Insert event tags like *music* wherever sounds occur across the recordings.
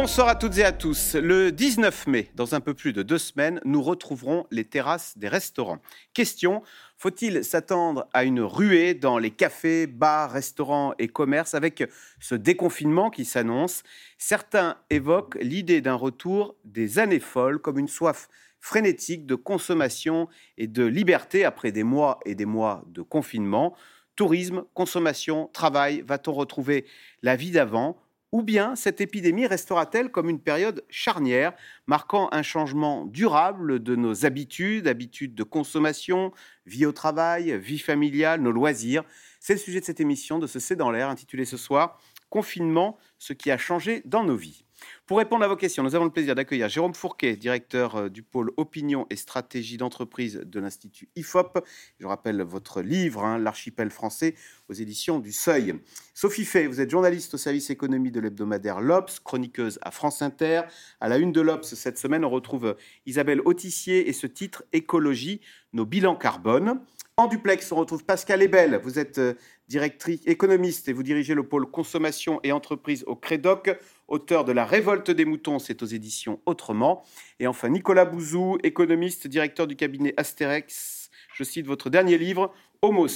Bonsoir à toutes et à tous. Le 19 mai, dans un peu plus de deux semaines, nous retrouverons les terrasses des restaurants. Question, faut-il s'attendre à une ruée dans les cafés, bars, restaurants et commerces avec ce déconfinement qui s'annonce? Certains évoquent l'idée d'un retour des années folles comme une soif frénétique de consommation et de liberté après des mois et des mois de confinement. Tourisme, consommation, travail, va-t-on retrouver la vie d'avant ou bien cette épidémie restera-t-elle comme une période charnière, marquant un changement durable de nos habitudes, habitudes de consommation, vie au travail, vie familiale, nos loisirs? C'est le sujet de cette émission de ce C'est dans l'air, intitulée ce soir Confinement, ce qui a changé dans nos vies. Pour répondre à vos questions, nous avons le plaisir d'accueillir Jérôme Fourquet, directeur euh, du pôle opinion et stratégie d'entreprise de l'Institut IFOP. Je rappelle votre livre, hein, L'archipel français, aux éditions du Seuil. Sophie Fay, vous êtes journaliste au service économie de l'hebdomadaire L'Obs, chroniqueuse à France Inter. À la une de l'Obs cette semaine, on retrouve Isabelle Autissier et ce titre Écologie, nos bilans carbone. En duplex, on retrouve Pascal Ebel. Vous êtes euh, directrice économiste et vous dirigez le pôle consommation et entreprise au Crédoc, auteur de La révolte des moutons, c'est aux éditions Autrement. Et enfin, Nicolas Bouzou, économiste, directeur du cabinet Astérix. Je cite votre dernier livre, Homo,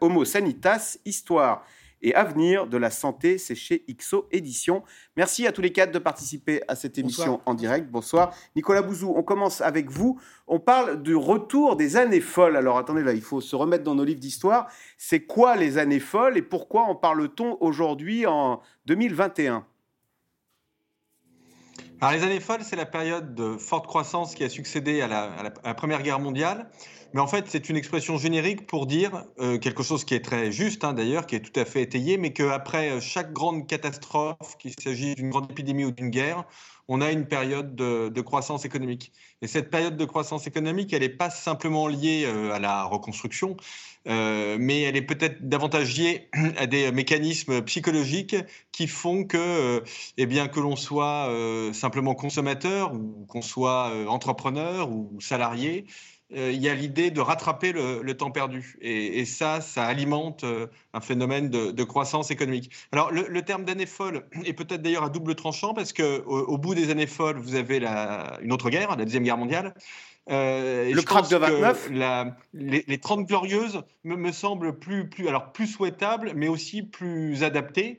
Homo Sanitas, Histoire et avenir de la santé. C'est chez IXO Édition. Merci à tous les quatre de participer à cette émission en direct. Bonsoir. Nicolas Bouzou, on commence avec vous. On parle du retour des années folles. Alors attendez, là, il faut se remettre dans nos livres d'histoire. C'est quoi les années folles et pourquoi en parle-t-on aujourd'hui en 2021 alors, les années folles, c'est la période de forte croissance qui a succédé à la Première Guerre mondiale mais en fait, c'est une expression générique pour dire euh, quelque chose qui est très juste, hein, d'ailleurs, qui est tout à fait étayé, mais qu'après euh, chaque grande catastrophe, qu'il s'agisse d'une grande épidémie ou d'une guerre, on a une période de, croissance économique. Et cette période de croissance économique, elle n'est pas simplement liée euh, à la reconstruction, mais elle est peut-être davantage liée à des mécanismes psychologiques qui font que, eh bien, que l'on soit simplement consommateur ou qu'on soit entrepreneur ou salarié, il y a l'idée de rattraper le, temps perdu. Et, ça, ça alimente euh, un phénomène de, croissance économique. Alors, le, terme d'année folle est peut-être d'ailleurs à double tranchant parce qu'au au bout des années folles, vous avez la, une autre guerre, la Deuxième Guerre mondiale. Euh, le crack de 29 les, les, 30 glorieuses me, me semblent plus, plus, alors plus souhaitables, mais aussi plus adaptées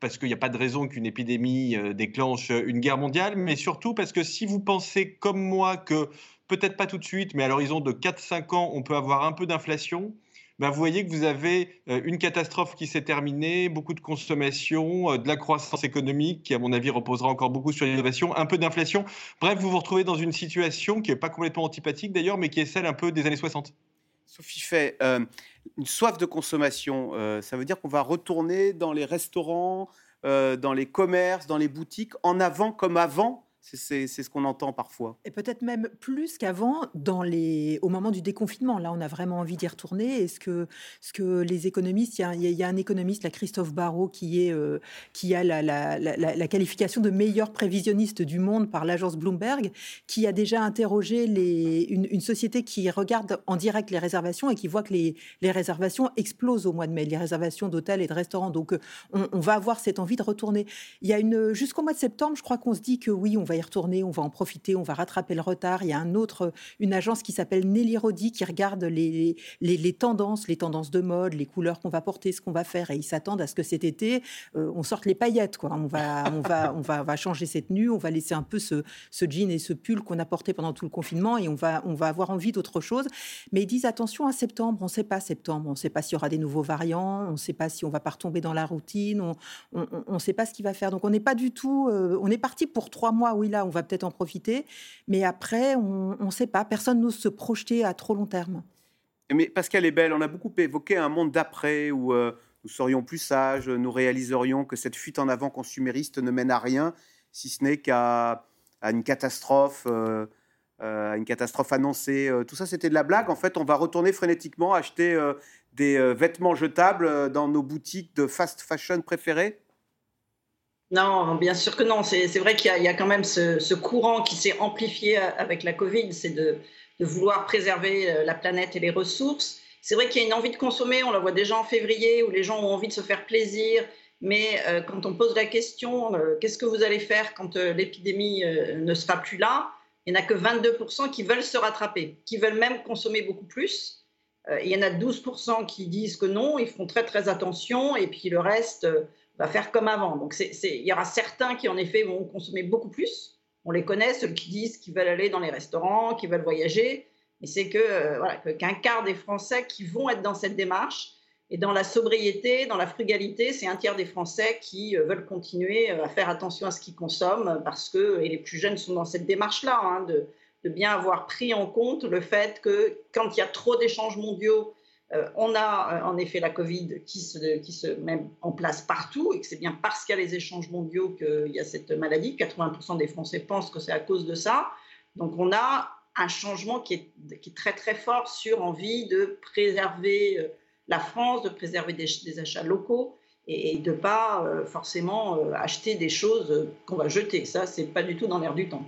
parce qu'il n'y a pas de raison qu'une épidémie déclenche une guerre mondiale, mais surtout parce que si vous pensez comme moi que peut-être pas tout de suite, mais à l'horizon de 4-5 ans, on peut avoir un peu d'inflation. Ben, vous voyez que vous avez euh, une catastrophe qui s'est terminée, beaucoup de consommation, euh, de la croissance économique qui, à mon avis, reposera encore beaucoup sur l'innovation, un peu d'inflation. Bref, vous vous retrouvez dans une situation qui n'est pas complètement antipathique d'ailleurs, mais qui est celle un peu des années 60. Sophie fait euh, une soif de consommation, ça veut dire qu'on va retourner dans les restaurants, dans les commerces, dans les boutiques, en avant comme avant c'est ce qu'on entend parfois. Et peut-être même plus qu'avant, au moment du déconfinement. Là, on a vraiment envie d'y retourner. Est-ce que, les économistes, il y, a, un économiste, la Christophe Barrault, qui, euh, a la, qualification de meilleur prévisionniste du monde par l'agence Bloomberg, qui a déjà interrogé une, société qui regarde en direct les réservations et qui voit que les, réservations explosent au mois de mai, les réservations d'hôtels et de restaurants. Donc, euh, on, va avoir cette envie de retourner. Il y a jusqu'au mois de septembre, je crois qu'on se dit que oui, on va y retourner, on va en profiter, on va rattraper le retard. Il y a un autre, une agence qui s'appelle Nelly Rodi qui regarde les, tendances, les tendances de mode, les couleurs qu'on va porter, ce qu'on va faire. Et ils s'attendent à ce que cet été, euh, on sorte les paillettes. *laughs* On, va, changer cette tenue, on va laisser un peu ce, jean et ce pull qu'on a porté pendant tout le confinement et on va, on va avoir envie d'autre chose. Mais ils disent attention à septembre, on ne sait pas septembre, on ne sait pas s'il y aura des nouveaux variants, on ne sait pas si on va pas retomber dans la routine, on ne sait pas ce qu'il va faire. Donc on n'est pas du tout, euh, on est parti pour trois mois, oui là, on va peut-être en profiter, mais après, on ne sait pas. Personne n'ose se projeter à trop long terme. Mais Pascal est belle, on a beaucoup évoqué un monde d'après où euh, nous serions plus sages, nous réaliserions que cette fuite en avant consumériste ne mène à rien, si ce n'est qu'à une catastrophe. Euh, euh, une catastrophe annoncée. tout ça, c'était de la blague. En fait, on va retourner frénétiquement acheter des vêtements jetables dans nos boutiques de fast fashion préférées non, bien sûr que non. C'est vrai qu'il y, a quand même ce, courant qui s'est amplifié avec la Covid, c'est de, vouloir préserver euh, la planète et les ressources. C'est vrai qu'il y a une envie de consommer, on la voit déjà en février, où les gens ont envie de se faire plaisir Mais quand on pose la question, qu'est-ce que vous allez faire quand l'épidémie ne sera plus là? Il n'y en a que 22% qui veulent se rattraper, qui veulent même consommer beaucoup plus. il y en a 12% qui disent que non, ils font très très attention, et puis le reste va faire comme avant. Donc il y aura certains qui en effet vont consommer beaucoup plus. On les connaît, ceux qui disent qu'ils veulent aller dans les restaurants, qu'ils veulent voyager. Mais c'est que voilà, qu'un quart des Français qui vont être dans cette démarche et dans la sobriété, dans la frugalité, c'est un tiers des Français qui euh, veulent continuer euh, à faire attention à ce qu'ils consomment parce que, et les plus jeunes sont dans cette démarche-là, hein, de, bien avoir pris en compte le fait que quand il y a trop d'échanges mondiaux, euh, on a en effet la Covid qui se, met en place partout et que c'est bien parce qu'il y a les échanges mondiaux qu'il y a cette maladie. 80% des Français pensent que c'est à cause de ça. Donc on a un changement qui est, très très fort sur envie de préserver la France, de préserver des, achats locaux et, de ne pas euh, forcément euh, acheter des choses qu'on va jeter. Ça, c'est pas du tout dans l'air du temps.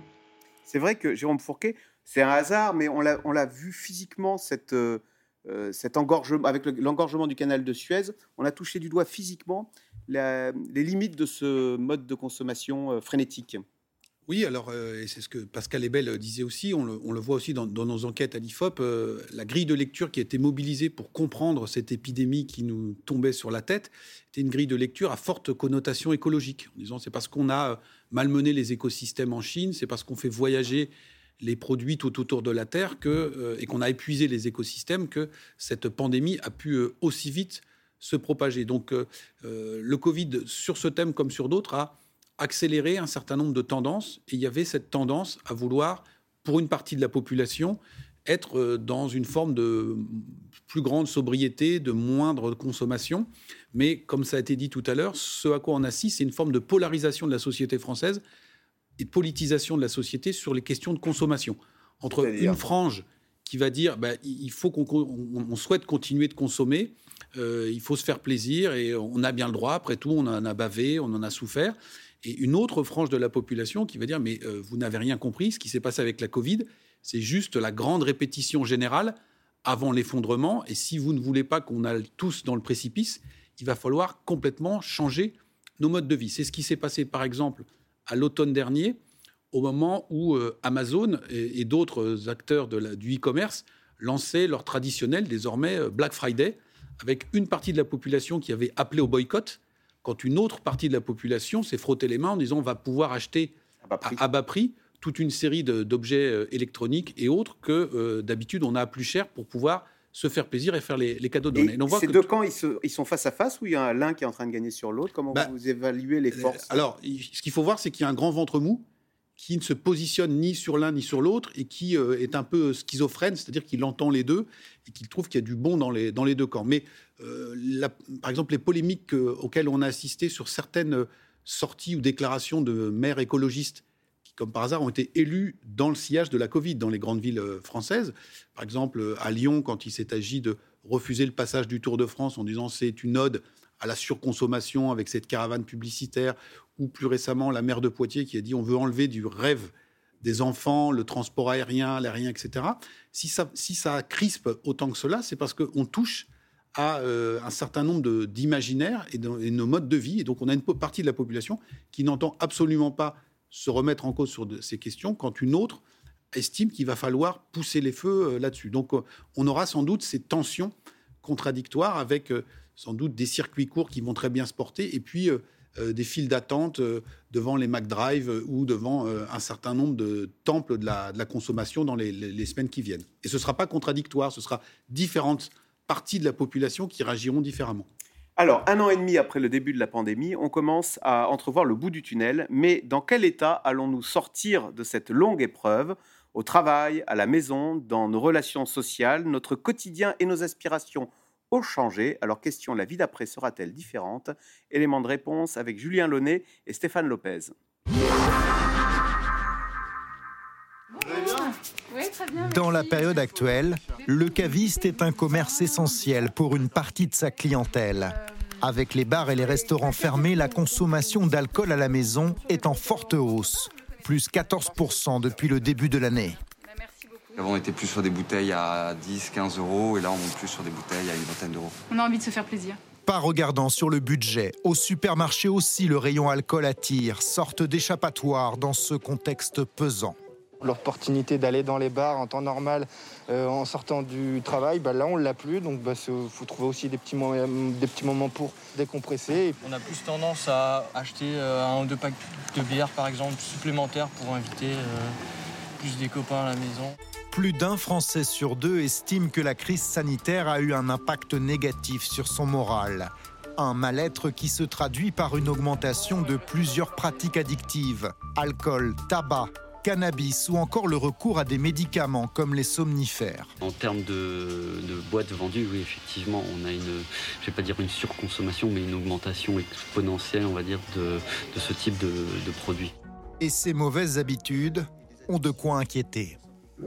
C'est vrai que Jérôme Fourquet, c'est un hasard, mais on l'a vu physiquement, cette, euh, cet engorgement, avec l'engorgement du canal de Suez, on a touché du doigt physiquement les limites de ce mode de consommation frénétique. Oui, alors, euh, et c'est ce que Pascal Ebel disait aussi, on le, voit aussi dans, nos enquêtes à l'IFOP, euh, la grille de lecture qui a été mobilisée pour comprendre cette épidémie qui nous tombait sur la tête, était une grille de lecture à forte connotation écologique, en disant c'est parce qu'on a euh, malmené les écosystèmes en Chine, c'est parce qu'on fait voyager les produits tout autour de la Terre que, et qu'on a épuisé les écosystèmes que cette pandémie a pu aussi vite se propager. Donc le Covid, sur ce thème comme sur d'autres, a accélérer un certain nombre de tendances. Et il y avait cette tendance à vouloir, pour une partie de la population, être euh, dans une forme de plus grande sobriété, de moindre consommation. Mais comme ça a été dit tout à l'heure, ce à quoi on assiste, c'est une forme de polarisation de la société française et de politisation de la société sur les questions de consommation. Entre une frange qui va dire bah, il faut qu'on souhaite continuer de consommer, euh, il faut se faire plaisir et on a bien le droit, après tout, on en a bavé, on en a souffert et une autre frange de la population qui va dire mais euh, vous n'avez rien compris, ce qui s'est passé avec la Covid, c'est juste la grande répétition générale avant l'effondrement. Et si vous ne voulez pas qu'on aille tous dans le précipice, il va falloir complètement changer nos modes de vie. C'est ce qui s'est passé par exemple à l'automne dernier, au moment où euh, Amazon et, d'autres acteurs de la, du e-commerce lançaient leur traditionnel, désormais euh, Black Friday, avec une partie de la population qui avait appelé au boycott quand une autre partie de la population s'est frotté les mains en disant on va pouvoir acheter à bas prix, toute une série d'objets euh, électroniques et autres que euh, d'habitude on a plus cher pour pouvoir se faire plaisir et faire les, cadeaux donnés. Ces deux camps, ils, sont face à face ou il y a l'un qui est en train de gagner sur l'autre? Comment bah, vous évaluez les euh, forces? Alors, ce qu'il faut voir, c'est qu'il y a un grand ventre mou qui ne se positionne ni sur l'un ni sur l'autre et qui euh, est un peu schizophrène, c'est-à-dire qu'il entend les deux et qu'il trouve qu'il y a du bon dans les, dans les deux camps. Mais euh, par exemple, les polémiques auxquelles on a assisté sur certaines sorties ou déclarations de maires écologistes comme par hasard, ont été élus dans le sillage de la Covid dans les grandes villes françaises. Par exemple, à Lyon, quand il s'est agi de refuser le passage du Tour de France en disant c'est une ode à la surconsommation avec cette caravane publicitaire, ou plus récemment la maire de Poitiers qui a dit on veut enlever du rêve des enfants, le transport aérien, l'aérien, etc. Si ça, si ça crispe autant que cela, c'est parce qu'on touche à euh, un certain nombre d'imaginaires et, de, nos modes de vie. Et donc, on a une partie de la population qui n'entend absolument pas se remettre en cause sur ces questions, quand une autre estime qu'il va falloir pousser les feux euh, là-dessus. Donc, euh, on aura sans doute ces tensions contradictoires avec sans doute des circuits courts qui vont très bien se porter, et puis euh, euh, des files d'attente euh, devant les McDrive ou devant un certain nombre de temples de la, consommation dans les, semaines qui viennent. Et ce ne sera pas contradictoire, ce sera différentes parties de la population qui réagiront différemment. Alors, un an et demi après le début de la pandémie, on commence à entrevoir le bout du tunnel, mais dans quel état allons-nous sortir de cette longue épreuve? Au travail, à la maison, dans nos relations sociales, notre quotidien et nos aspirations changé? Alors question, la vie d'après sera-t-elle différente? Élément de réponse avec Julien Launay et Stéphane Lopez. Dans la période actuelle, le caviste est un commerce essentiel pour une partie de sa clientèle. Avec les bars et les restaurants fermés, la consommation d'alcool à la maison est en forte hausse, plus 14% depuis le début de l'année. Avant, on était plus sur des bouteilles à 10, 15 euros, et là, on monte plus sur des bouteilles à une vingtaine d'euros. On a envie de se faire plaisir. Pas regardant sur le budget, au supermarché aussi le rayon alcool attire, sorte d'échappatoire dans ce contexte pesant. L'opportunité d'aller dans les bars en temps normal euh, en sortant du travail, bah là on l'a plus, donc il bah, faut trouver aussi des petits, moments, des petits moments pour décompresser. On a plus tendance à acheter euh, un ou deux packs de bière par exemple supplémentaires pour inviter euh, plus des copains à la maison. Plus d'un Français sur deux estime que la crise sanitaire a eu un impact négatif sur son moral. Un mal-être qui se traduit par une augmentation de plusieurs pratiques addictives. Alcool, tabac, cannabis ou encore le recours à des médicaments comme les somnifères. En termes de, boîtes vendues, oui, effectivement, on a une, je vais pas dire une surconsommation, mais une augmentation exponentielle, on va dire, de, ce type de, de produits. Et ces mauvaises habitudes ont de quoi inquiéter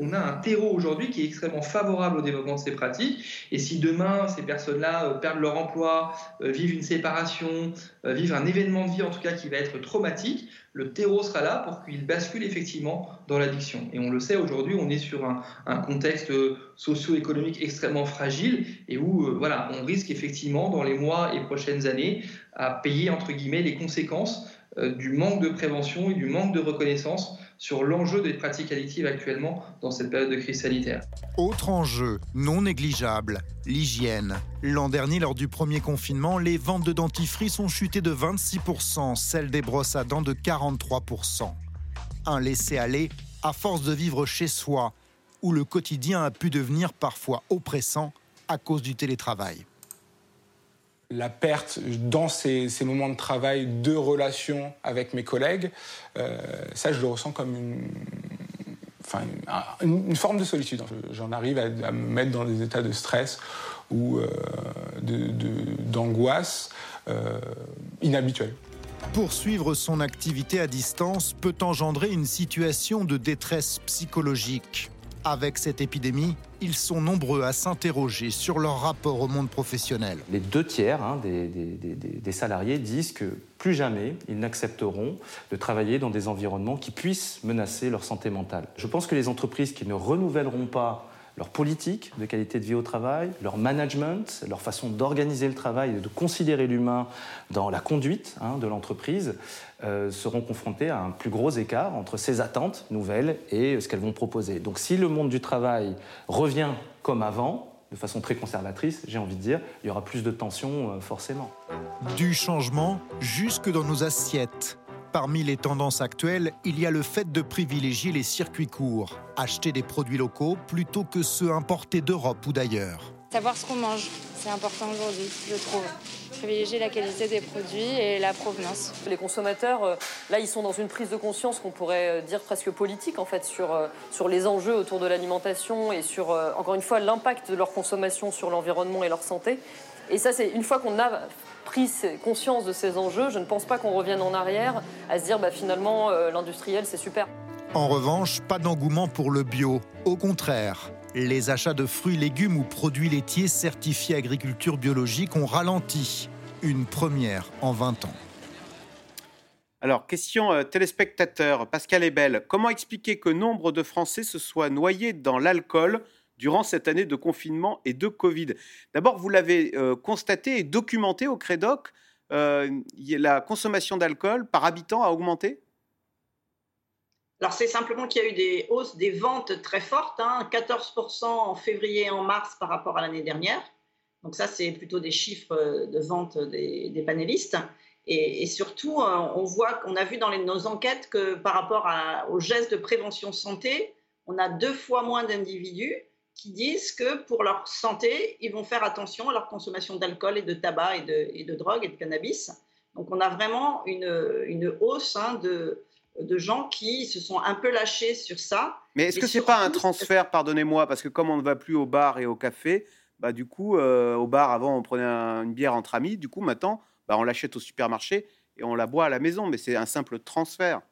on a un terreau aujourd'hui qui est extrêmement favorable au développement de ces pratiques. Et si demain, ces personnes-là euh, perdent leur emploi, euh, vivent une séparation, euh, vivent un événement de vie en tout cas qui va être traumatique, le terreau sera là pour qu'ils basculent effectivement dans l'addiction. Et on le sait aujourd'hui, on est sur un, contexte socio-économique extrêmement fragile et où voilà, on risque effectivement dans les mois et prochaines années à payer entre guillemets les conséquences du manque de prévention et du manque de reconnaissance sur l'enjeu des pratiques addictives actuellement dans cette période de crise sanitaire. Autre enjeu non négligeable, l'hygiène. L'an dernier, lors du premier confinement, les ventes de dentifrice ont chuté de 26%, celles des brosses à dents de 43%. Un laisser-aller à force de vivre chez soi, où le quotidien a pu devenir parfois oppressant à cause du télétravail la perte dans ces, moments de travail de relations avec mes collègues, euh, ça je le ressens comme une, enfin, une, forme de solitude. J'en arrive à, me mettre dans des états de stress ou euh, d'angoisse euh, inhabituels. Poursuivre son activité à distance peut engendrer une situation de détresse psychologique. Avec cette épidémie, ils sont nombreux à s'interroger sur leur rapport au monde professionnel. Les deux tiers hein, des, salariés disent que plus jamais ils n'accepteront de travailler dans des environnements qui puissent menacer leur santé mentale. Je pense que les entreprises qui ne renouvelleront pas leur politique de qualité de vie au travail, leur management, leur façon d'organiser le travail et de considérer l'humain dans la conduite hein, de l'entreprise euh, seront confrontés à un plus gros écart entre ces attentes nouvelles et ce qu'elles vont proposer. Donc si le monde du travail revient comme avant, de façon très conservatrice, j'ai envie de dire, il y aura plus de tensions euh, forcément. Du changement jusque dans nos assiettes. Parmi les tendances actuelles, il y a le fait de privilégier les circuits courts, acheter des produits locaux plutôt que ceux importés d'Europe ou d'ailleurs. Savoir ce qu'on mange, c'est important aujourd'hui, je trouve. Privilégier la qualité des produits et la provenance. Les consommateurs, euh, là, ils sont dans une prise de conscience qu'on pourrait euh, dire presque politique, en fait, sur, euh, sur les enjeux autour de l'alimentation et sur, encore une fois, l'impact de leur consommation sur l'environnement et leur santé. Et ça, c'est une fois qu'on a pris conscience de ces enjeux, je ne pense pas qu'on revienne en arrière à se dire bah, finalement euh, l'industriel c'est super. En revanche, pas d'engouement pour le bio. Au contraire, les achats de fruits, légumes ou produits laitiers certifiés agriculture biologique ont ralenti. Une première en 20 ans. Alors, question euh, téléspectateur, Pascal Ebel, comment expliquer que nombre de Français se soient noyés dans l'alcool durant cette année de confinement et de Covid. D'abord, vous l'avez euh, constaté et documenté au Crédoc, euh, la consommation d'alcool par habitant a augmenté? Alors, c'est simplement qu'il y a eu des hausses des ventes très fortes, 14% hein, en février et en mars par rapport à l'année dernière. Donc, ça, c'est plutôt des chiffres de vente des, panélistes. Et, surtout, euh, on voit qu'on a vu dans nos enquêtes que par rapport aux gestes de prévention santé, on a deux fois moins d'individus qui disent que pour leur santé, ils vont faire attention à leur consommation d'alcool et de tabac et de, et de, drogue et de cannabis. Donc on a vraiment une, une hausse hein, de, de gens qui se sont un peu lâchés sur ça. Mais est-ce que ce n'est pas un transfert, pardonnez-moi, parce que comme on ne va plus au bar et au café, bah, du coup, euh, au bar, avant, on prenait une bière entre amis, du coup, maintenant, bah, on l'achète au supermarché et on la boit à la maison, mais c'est un simple transfert.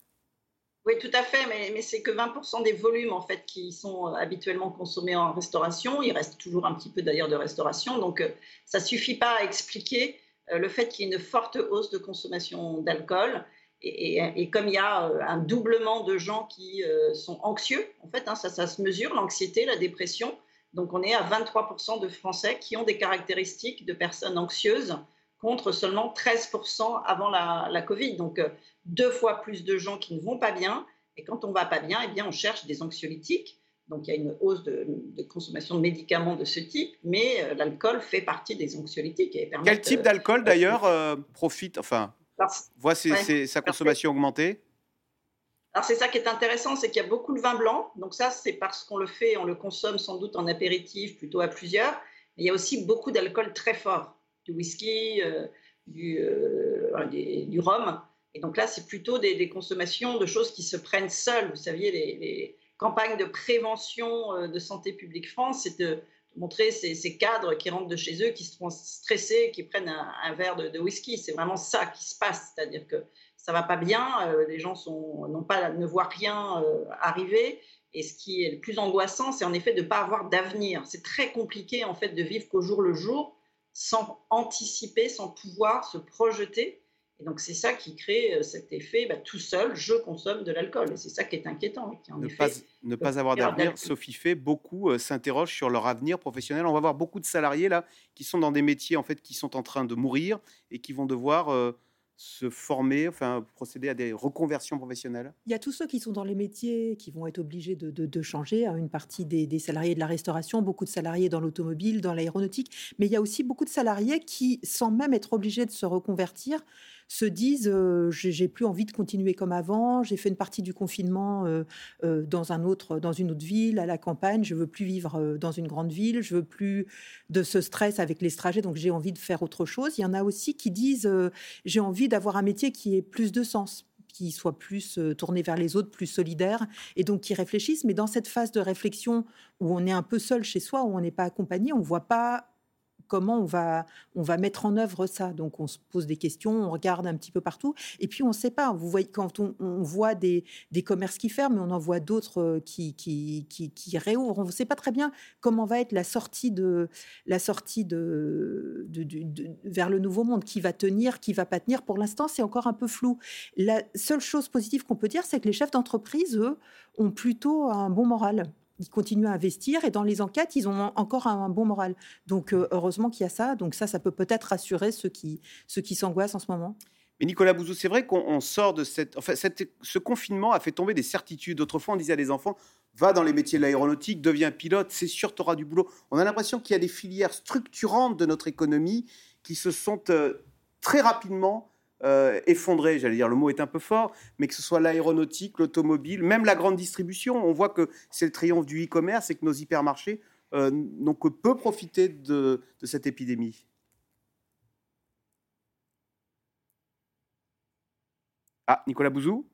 Oui, tout à fait, mais, c'est que 20% des volumes en fait qui sont euh, habituellement consommés en restauration. Il reste toujours un petit peu d'ailleurs de restauration, donc euh, ça suffit pas à expliquer euh, le fait qu'il y ait une forte hausse de consommation d'alcool. Et, et, comme il y a un doublement de gens qui sont anxieux, en fait, hein, ça, ça se mesure, l'anxiété, la dépression. Donc on est à 23% de Français qui ont des caractéristiques de personnes anxieuses contre seulement 13% avant la, la Covid. Donc, euh, deux fois plus de gens qui ne vont pas bien. Et quand on ne va pas bien, eh bien, on cherche des anxiolytiques. Donc, il y a une hausse de, consommation de médicaments de ce type, mais euh, l'alcool fait partie des anxiolytiques. Et Quel type d'alcool, d'ailleurs, euh, profite, enfin, voit sa consommation augmenter? Alors c'est ça qui est intéressant, c'est qu'il y a beaucoup de vin blanc. Donc ça, c'est parce qu'on le fait, on le consomme sans doute en apéritif, plutôt à plusieurs. Mais il y a aussi beaucoup d'alcool très fort, du whisky, euh, du, du, rhum. Et donc là, c'est plutôt des, consommations de choses qui se prennent seules. Vous saviez, les, campagnes de prévention euh, de Santé publique France, c'est de montrer ces, cadres qui rentrent de chez eux, qui se font stresser, qui prennent un, verre de, whisky. C'est vraiment ça qui se passe. C'est-à-dire que ça va pas bien, euh, les gens sont, non pas, ne voient rien euh, arriver. Et ce qui est le plus angoissant, c'est en effet de ne pas avoir d'avenir. C'est très compliqué en fait de vivre qu'au jour le jour, sans anticiper, sans pouvoir se projeter. Et donc, c'est ça qui crée euh, cet effet, bah, tout seul, je consomme de l'alcool. Et c'est ça qui est inquiétant. Qui, en ne, effet, pas, ne pas avoir d'avenir, Sophie fait, beaucoup euh, s'interrogent sur leur avenir professionnel. On va voir beaucoup de salariés là qui sont dans des métiers en fait qui sont en train de mourir et qui vont devoir euh, se former, enfin procéder à des reconversions professionnelles? Il y a tous ceux qui sont dans les métiers qui vont être obligés de, changer, hein, une partie des, salariés de la restauration, beaucoup de salariés dans l'automobile, dans l'aéronautique, mais il y a aussi beaucoup de salariés qui, sans même être obligés de se reconvertir, se disent j'ai plus envie de continuer comme avant, j'ai fait une partie du confinement dans un autre dans une autre ville à la campagne, je veux plus vivre dans une grande ville, je veux plus de ce stress avec les trajets donc j'ai envie de faire autre chose. Il y en a aussi qui disent j'ai envie d'avoir un métier qui ait plus de sens qui soit plus tourné vers les autres, plus solidaire, et donc qui réfléchissent. Mais dans cette phase de réflexion où on est un peu seul chez soi, où on n'est pas accompagné, on ne voit pas comment on va, on va mettre en œuvre ça. Donc on se pose des questions, on regarde un petit peu partout, et puis on ne sait pas. Vous voyez, quand on, voit des, des, commerces qui ferment, on en voit d'autres euh, qui, qui, qui, réouvrent, on ne sait pas très bien comment va être la sortie, de, la sortie de, vers le nouveau monde, qui va tenir, qui va pas tenir. Pour l'instant, c'est encore un peu flou. La seule chose positive qu'on peut dire, c'est que les chefs d'entreprise, eux, ont plutôt un bon moral ils continuent à investir et dans les enquêtes, ils ont encore un, bon moral. Donc euh, heureusement qu'il y a ça. Donc ça, ça peut peut-être rassurer ceux qui, ceux qui s'angoissent en ce moment. Mais Nicolas Bouzou, c'est vrai qu'on sort de cette, enfin, ce confinement a fait tomber des certitudes. Autrefois, on disait à des enfants, va dans les métiers de l'aéronautique, deviens pilote, c'est sûr, tu auras du boulot. On a l'impression qu'il y a des filières structurantes de notre économie qui se sont euh, très rapidement euh, effondré, j'allais dire, le mot est un peu fort, mais que ce soit l'aéronautique, l'automobile, même la grande distribution, on voit que c'est le triomphe du e-commerce et que nos hypermarchés euh, n'ont que peu profité de, cette épidémie. Ah, Nicolas Bouzou?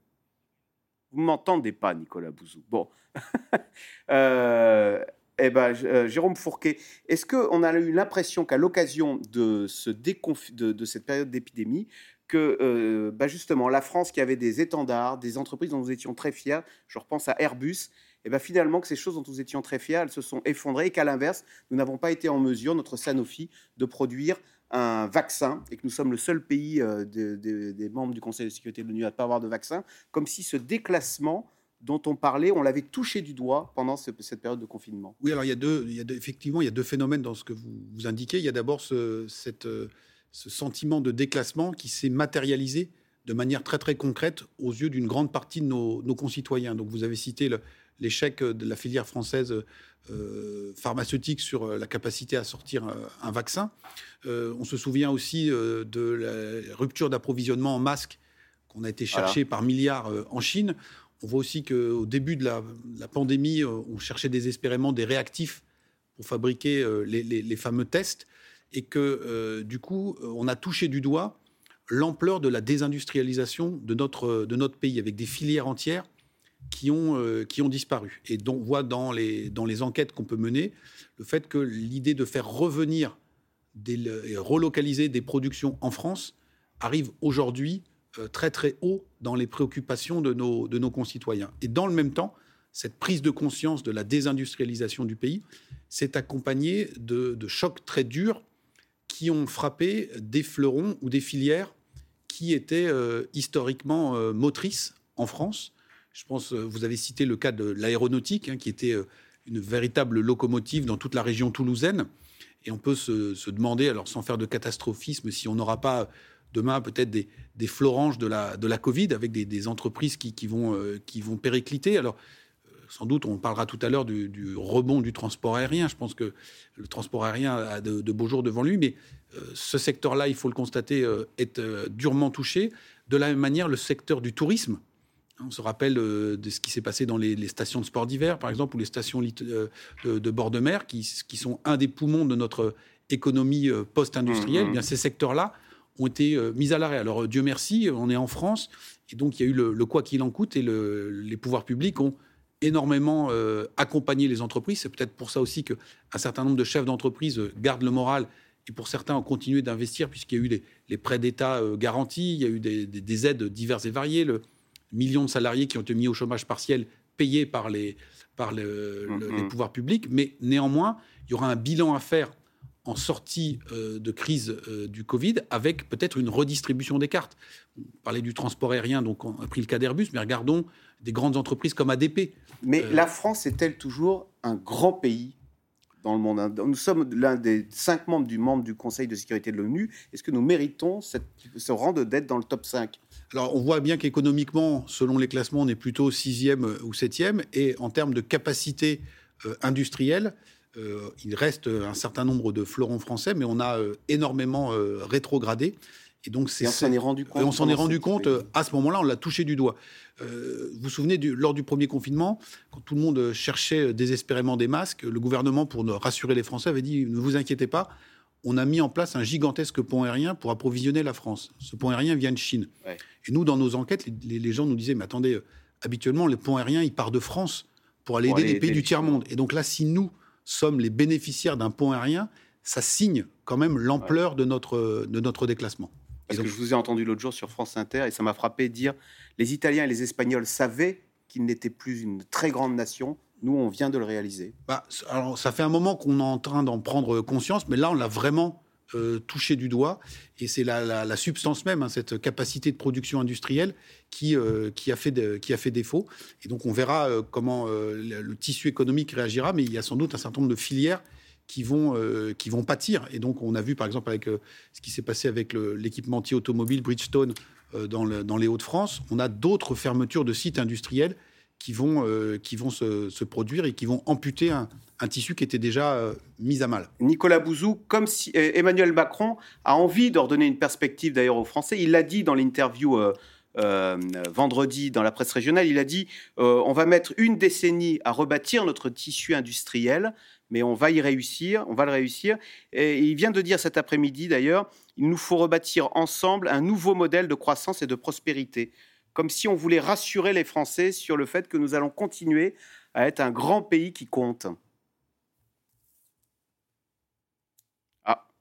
Vous ne m'entendez pas, Nicolas Bouzou. Bon. *laughs* euh, eh ben, euh, Jérôme Fourquet, est-ce qu'on a eu l'impression qu'à l'occasion de, ce de, de, cette période d'épidémie, que euh, bah, justement la France qui avait des étendards, des entreprises dont nous étions très fiers, je repense à Airbus, et ben finalement que ces choses dont nous étions très fiers, elles se sont effondrées et qu'à l'inverse, nous n'avons pas été en mesure, notre Sanofi, de produire un vaccin et que nous sommes le seul pays euh, des membres du Conseil de sécurité de l'ONU à ne pas avoir de vaccin, comme si ce déclassement dont on parlait, on l'avait touché du doigt pendant cette période de confinement. Oui, alors il y a deux, il y a effectivement, il y a deux phénomènes dans ce que vous, vous indiquez. Il y a d'abord ce, cette euh, ce sentiment de déclassement qui s'est matérialisé de manière très très concrète aux yeux d'une grande partie de nos, concitoyens. Donc vous avez cité l'échec de la filière française euh, pharmaceutique sur euh, la capacité à sortir euh, un vaccin. on se souvient aussi de la rupture d'approvisionnement en masques qu'on a été chercher par milliards en Chine. On voit aussi qu'au début de la, pandémie, on cherchait désespérément des réactifs pour fabriquer les fameux tests et que euh, du coup, euh, on a touché du doigt l'ampleur de la désindustrialisation de notre, de notre pays, avec des filières entières qui ont, euh, qui ont disparu. Et dont on voit dans les, dans les enquêtes qu'on peut mener le fait que l'idée de faire revenir des, relocaliser des productions en France arrive aujourd'hui très très haut dans les préoccupations de nos, de nos concitoyens. Et dans le même temps, cette prise de conscience de la désindustrialisation du pays s'est accompagnée de, de chocs très durs ont frappé des fleurons ou des filières qui étaient euh, historiquement euh, motrices en France. Je pense, euh, vous avez cité le cas de l'aéronautique, hein, qui était une véritable locomotive dans toute la région toulousaine. Et on peut se, demander, alors sans faire de catastrophisme, si on n'aura pas demain peut-être des, des, floranges de la, de la Covid avec des, entreprises qui, vont, qui vont péricliter. Alors, sans doute, on parlera tout à l'heure du, du, rebond du transport aérien. Je pense que le transport aérien a de, de beaux jours devant lui, mais euh, ce secteur-là, il faut le constater, euh, est euh, durement touché. De la même manière, le secteur du tourisme, on se rappelle de ce qui s'est passé dans les, les, stations de sport d'hiver, par exemple, ou les stations de, de, bord de mer, qui, qui, sont un des poumons de notre économie post-industrielle. Mmh, mmh. ces secteurs-là ont été mis à l'arrêt. Alors, Dieu merci, on est en France, et donc il y a eu le, le quoi qu'il en coûte, et le, les pouvoirs publics ont énormément euh, accompagné les entreprises. C'est peut-être pour ça aussi qu'un certain nombre de chefs d'entreprise gardent le moral et pour certains ont continué d'investir puisqu'il y a eu les, les prêts d'État euh, garantis, il y a eu des, des, des, aides diverses et variées, le million de salariés qui ont été mis au chômage partiel payés par les, par le, mmh, le, les pouvoirs publics, mais néanmoins, il y aura un bilan à faire en sortie euh, de crise euh, du Covid, avec peut-être une redistribution des cartes. On parlait du transport aérien, donc on a pris le cas d'Airbus, mais regardons des grandes entreprises comme ADP. Mais euh... la France est-elle toujours un grand pays dans le monde Nous sommes l'un des cinq membres du, membre du Conseil de sécurité de l'ONU. Est-ce que nous méritons cette, ce rang de dette dans le top 5 alors, on voit bien qu'économiquement, selon les classements, on est plutôt sixième ou septième, et en termes de capacité euh, industrielle, euh, il reste un certain nombre de fleurons français, mais on a euh, énormément euh, rétrogradé. Et donc, c'est on s'en est rendu compte. On s'en est rendu compte à ce moment-là, on l'a touché du doigt. Euh, vous vous souvenez, du, lors du premier confinement, quand tout le monde cherchait désespérément des masques, le gouvernement, pour rassurer les Français, avait dit ne vous inquiétez pas, on a mis en place un gigantesque pont aérien pour approvisionner la France. Ce pont aérien vient de Chine. Ouais. Et nous, dans nos enquêtes, les, les, gens nous disaient mais attendez, habituellement, le pont aérien, il part de France pour aller pour aider aller les pays du tiers-monde. Et donc là, si nous, sommes les bénéficiaires d'un pont aérien, ça signe quand même l'ampleur ouais. de, notre, de notre déclassement. Parce donc, que je vous ai entendu l'autre jour sur France Inter et ça m'a frappé dire les Italiens et les Espagnols savaient qu'ils n'étaient plus une très grande nation. Nous, on vient de le réaliser. Bah, alors, ça fait un moment qu'on est en train d'en prendre conscience, mais là, on l'a vraiment euh, touché du doigt. Et c'est la, la, la, substance même, hein, cette capacité de production industrielle qui, euh, qui, a fait de, qui a fait défaut. Et donc, on verra euh, comment le, le, tissu économique réagira, mais il y a sans doute un certain nombre de filières qui vont, euh, qui vont pâtir. Et donc, on a vu, par exemple, avec euh, ce qui s'est passé avec l'équipementier automobile Bridgestone euh, dans, dans les Hauts-de-France, on a d'autres fermetures de sites industriels qui vont, qui vont se, produire et qui vont amputer un, tissu qui était déjà mis à mal. Nicolas Bouzou, comme si Emmanuel Macron a envie de redonner une perspective d'ailleurs aux Français, il l'a dit dans l'interview vendredi dans la presse régionale, il a dit on va mettre une décennie à rebâtir notre tissu industriel, mais on va y réussir, on va le réussir. Et il vient de dire cet après-midi d'ailleurs, il nous faut rebâtir ensemble un nouveau modèle de croissance et de prospérité, comme si on voulait rassurer les Français sur le fait que nous allons continuer à être un grand pays qui compte.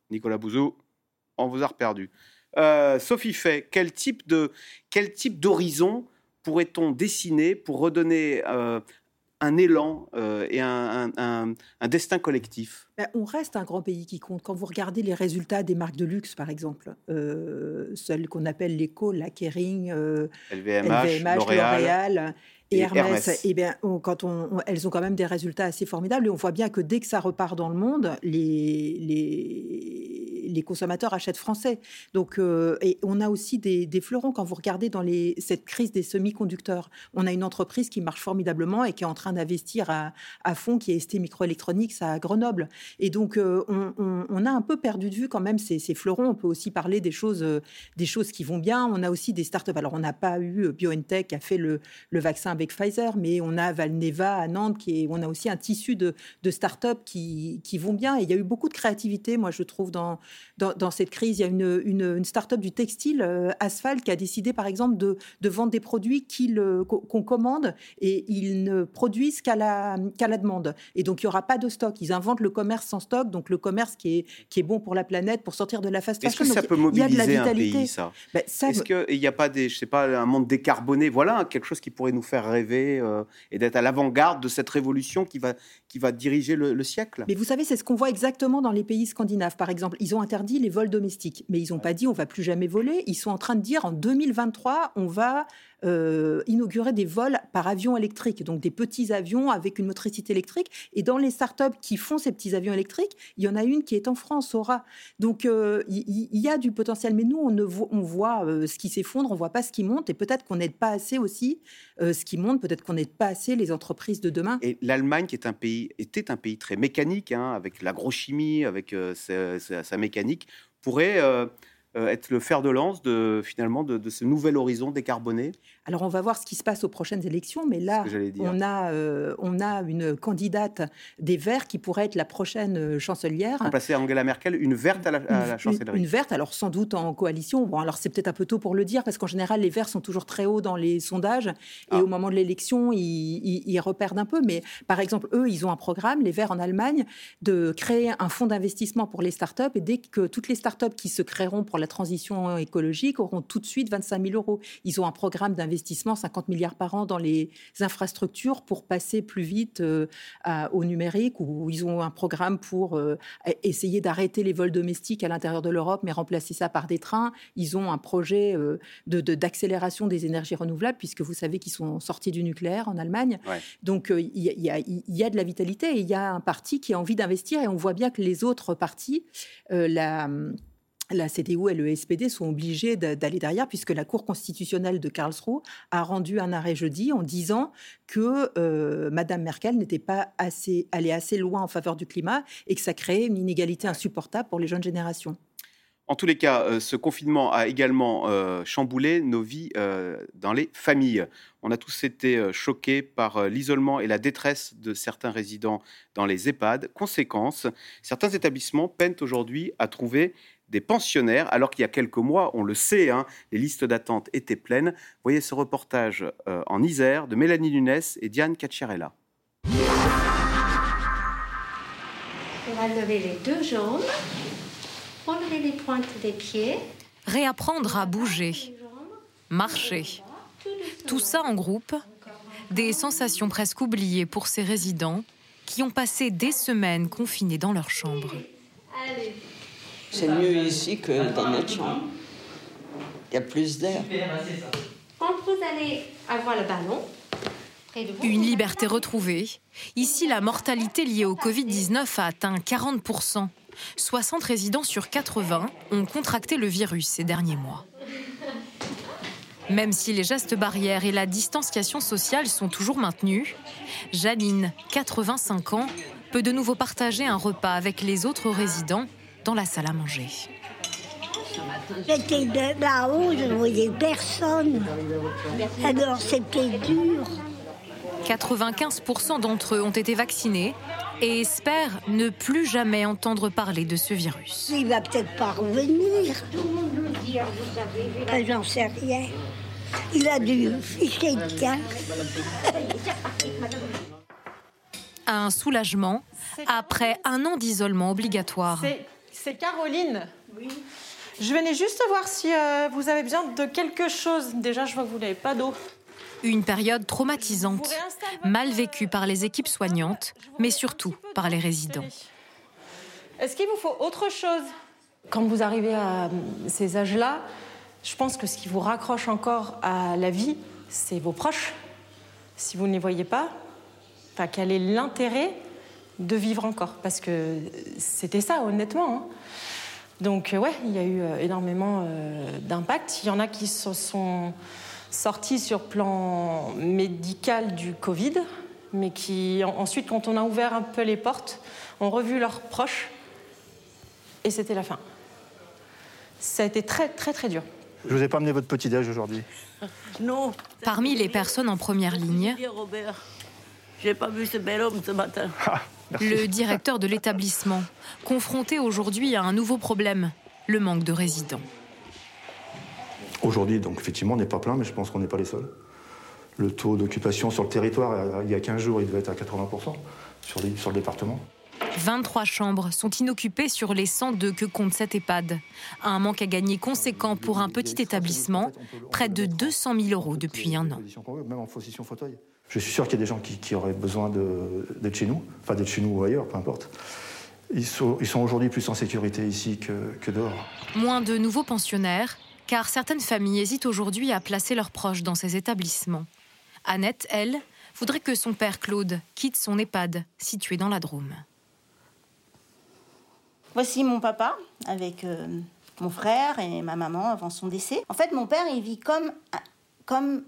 Nicolas Bouzou, on vous a reperdu. Euh, Sophie Fay, quel type de quel type d'horizon pourrait-on dessiner pour redonner euh, un élan euh, et un, un, un, destin collectif ben, On reste un grand pays qui compte. Quand vous regardez les résultats des marques de luxe, par exemple, euh, celles qu'on appelle l'éco, la Kering, LVMH, LVMH L'Oréal et Hermès, Hermès. Eh bien, on, quand on, on, elles ont quand même des résultats assez formidables et on voit bien que dès que ça repart dans le monde, les, les, les consommateurs achètent français. Donc, euh, et on a aussi des, fleurons quand vous regardez dans cette crise des semi-conducteurs. On a une entreprise qui marche formidablement et qui est en train d'investir à, fond, qui est ST Microelectronics à Grenoble. Et donc, euh, on, a un peu perdu de vue quand même ces, fleurons. On peut aussi parler des choses, euh, des choses qui vont bien. On a aussi des startups. Alors, on n'a pas eu BioNTech qui a fait le, vaccin avec Pfizer, mais on a Valneva à Nantes, qui est, on a aussi un tissu de, de start-up qui, qui, vont bien. Et il y a eu beaucoup de créativité, moi, je trouve, dans, dans, dans cette crise. Il y a une, une, une start-up du textile, euh, Asphalt, qui a décidé, par exemple, de, de vendre des produits qu'on qu commande et ils ne produisent qu'à la, qu'à la demande. Et donc, il n'y aura pas de stock. Ils inventent le commerce sans stock, donc le commerce qui est, qui est bon pour la planète, pour sortir de la fast fashion. Est-ce que ça peut mobiliser un pays, ça, ben, ça Est-ce qu'il n'y a pas des, je sais pas, un monde décarboné Voilà, quelque chose qui pourrait nous faire rêver euh, et d'être à l'avant-garde de cette révolution qui va, qui va diriger le, le siècle? Mais vous savez, c'est ce qu'on voit exactement dans les pays scandinaves. Par exemple, ils ont interdit les vols domestiques, mais ils n'ont pas dit on va plus jamais voler. Ils sont en train de dire en 2023, on va euh, inaugurer des vols par avion électrique, donc des petits avions avec une motricité électrique. Et dans les startups qui font ces petits avions électriques, il y en a une qui est en France, Aura. Donc il y, a du potentiel, mais nous, on, ne voit, voit ce qui s'effondre, on voit pas ce qui monte, et peut-être qu'on n'aide pas assez aussi ce qui monte, peut-être qu'on n'aide pas assez les entreprises de demain. Et l'Allemagne, qui était un pays très mécanique, hein, avec l'agrochimie, avec sa, mécanique, pourrait être le fer de lance de finalement de, de ce nouvel horizon décarboné alors, on va voir ce qui se passe aux prochaines élections, mais là, on a, euh, on a une candidate des Verts qui pourrait être la prochaine euh, chancelière. Remplacer Angela Merkel, une verte à la, chancellerie. Une, verte, alors sans doute en coalition. Bon, alors c'est peut-être un peu tôt pour le dire, parce qu'en général, les Verts sont toujours très hauts dans les sondages, et ah. au moment de l'élection, ils, ils, reperdent un peu. Mais par exemple, eux, ils ont un programme, les Verts en Allemagne, de créer un fonds d'investissement pour les startups, et dès que toutes les startups qui se créeront pour la transition écologique auront tout de suite 25 000 euros. Ils ont un programme d'investissement 50 milliards par an dans les infrastructures pour passer plus vite euh, au numérique, ou ils ont un programme pour euh, essayer d'arrêter les vols domestiques à l'intérieur de l'Europe, mais remplacer ça par des trains. Ils ont un projet euh, de, d'accélération des énergies renouvelables, puisque vous savez qu'ils sont sortis du nucléaire en Allemagne. Donc il y, y, a de la vitalité et il y a un parti qui a envie d'investir et on voit bien que les autres partis, la la CDU et le SPD sont obligés d'aller derrière puisque la Cour constitutionnelle de Karlsruhe a rendu un arrêt jeudi en disant que euh, Madame Merkel n'était pas assez allée assez loin en faveur du climat et que ça créait une inégalité insupportable pour les jeunes générations. En tous les cas, euh, ce confinement a également euh, chamboulé nos vies dans les familles. On a tous été choqués par l'isolement et la détresse de certains résidents dans les EHPAD. Conséquence, certains établissements peinent aujourd'hui à trouver des pensionnaires, alors qu'il y a quelques mois, on le sait, hein, les listes d'attente étaient pleines. Voyez ce reportage euh, en Isère de Mélanie Nunes et Diane Cacciarella. On va lever les deux jambes, relever les pointes des pieds. Réapprendre à bouger, marcher. Tout ça en groupe, des sensations presque oubliées pour ces résidents qui ont passé des semaines confinés dans leur chambre. Allez. C'est mieux ici que dans notre chambre. Il y a plus d'air. Quand vous allez avoir le ballon, une liberté retrouvée. Ici, la mortalité liée au Covid-19 a atteint 40%. 60 résidents sur 80 ont contracté le virus ces derniers mois. Même si les gestes barrières et la distanciation sociale sont toujours maintenus, Janine, 85 ans, peut de nouveau partager un repas avec les autres résidents dans la salle à manger. J'étais là-haut, je ne voyais personne. Alors c'était dur. 95% d'entre eux ont été vaccinés et espèrent ne plus jamais entendre parler de ce virus. Il va peut-être pas revenir. J'en sais rien. Il a dû ficher de camp. Un soulagement après un an d'isolement obligatoire c'est Caroline. Oui. Je venais juste voir si euh, vous avez besoin de quelque chose. Déjà, je vois que vous n'avez pas d'eau. Une période traumatisante, mal vécue par les équipes soignantes, mais surtout par les résidents. Est-ce qu'il vous faut autre chose Quand vous arrivez à euh, ces âges-là, je pense que ce qui vous raccroche encore à la vie, c'est vos proches. Si vous ne les voyez pas, quel est l'intérêt de vivre encore, parce que c'était ça, honnêtement. Hein. Donc, euh, ouais, il y a eu euh, énormément euh, d'impact. Il y en a qui se sont sortis sur plan médical du Covid, mais qui, ensuite, quand on a ouvert un peu les portes, ont revu leurs proches, et c'était la fin. Ça a été très, très, très dur. Je vous ai pas amené votre petit-déj aujourd'hui. *laughs* Non. Parmi les personnes en première ligne. Robert, j'ai pas vu ce bel homme ce matin. Le directeur de l'établissement, confronté aujourd'hui à un nouveau problème, le manque de résidents. Aujourd'hui, donc effectivement, on n'est pas plein, mais je pense qu'on n'est pas les seuls. Le taux d'occupation sur le territoire, euh, il y a 15 jours, il devait être à 80% sur, sur le département. 23 chambres sont inoccupées sur les 102 que compte cette EHPAD. Un manque à gagner conséquent pour un petit établissement, près de 200 000 euros depuis un an. Même en position fauteuil. Je suis sûr qu'il y a des gens qui, auraient besoin d'être chez nous, enfin d'être chez nous ou ailleurs, peu importe. Ils sont, ils sont aujourd'hui plus en sécurité ici que, que dehors. Moins de nouveaux pensionnaires, car certaines familles hésitent aujourd'hui à placer leurs proches dans ces établissements. Annette, elle, voudrait que son père Claude quitte son EHPAD situé dans la Drôme. Voici mon papa avec euh, mon frère et ma maman avant son décès. En fait, mon père, il vit comme, comme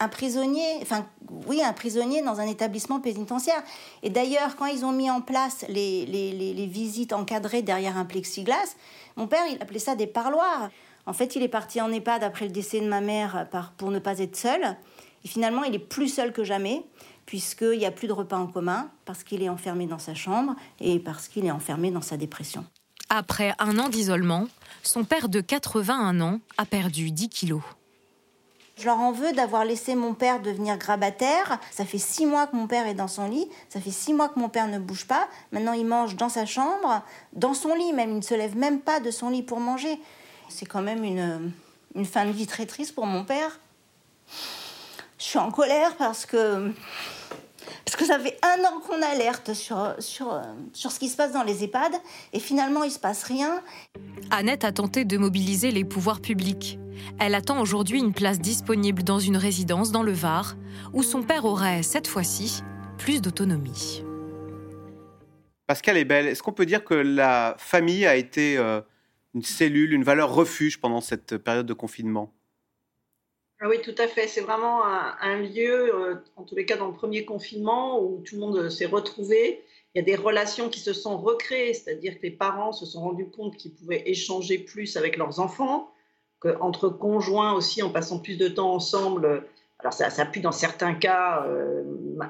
un prisonnier, enfin oui, un prisonnier dans un établissement pénitentiaire. Et d'ailleurs, quand ils ont mis en place les, visites encadrées derrière un plexiglas, mon père, il appelait ça des parloirs. En fait, il est parti en EHPAD après le décès de ma mère pour ne pas être seul. Et finalement, il est plus seul que jamais, puisqu'il n'y a plus de repas en commun, parce qu'il est enfermé dans sa chambre et parce qu'il est enfermé dans sa dépression. Après un an d'isolement, son père de 81 ans a perdu 10 kilos. Je leur en veux d'avoir laissé mon père devenir grabataire. Ça fait six mois que mon père est dans son lit. Ça fait six mois que mon père ne bouge pas. Maintenant, il mange dans sa chambre, dans son lit même. Il ne se lève même pas de son lit pour manger. C'est quand même une, fin de vie très triste pour mon père. Je suis en colère parce que parce que ça fait un an qu'on alerte sur, sur, sur ce qui se passe dans les EHPAD et finalement il se passe rien. Annette a tenté de mobiliser les pouvoirs publics. Elle attend aujourd'hui une place disponible dans une résidence dans le Var où son père aurait, cette fois-ci, plus d'autonomie. Pascal est belle. Est-ce qu'on peut dire que la famille a été euh, une cellule, une valeur refuge pendant cette période de confinement? Ah oui, tout à fait. C'est vraiment un, lieu, euh, en tous les cas dans le premier confinement, où tout le monde s'est retrouvé. Il y a des relations qui se sont recréées, c'est-à-dire que les parents se sont rendus compte qu'ils pouvaient échanger plus avec leurs enfants, qu'entre conjoints aussi, en passant plus de temps ensemble. Alors ça, ça a pu dans certains cas euh,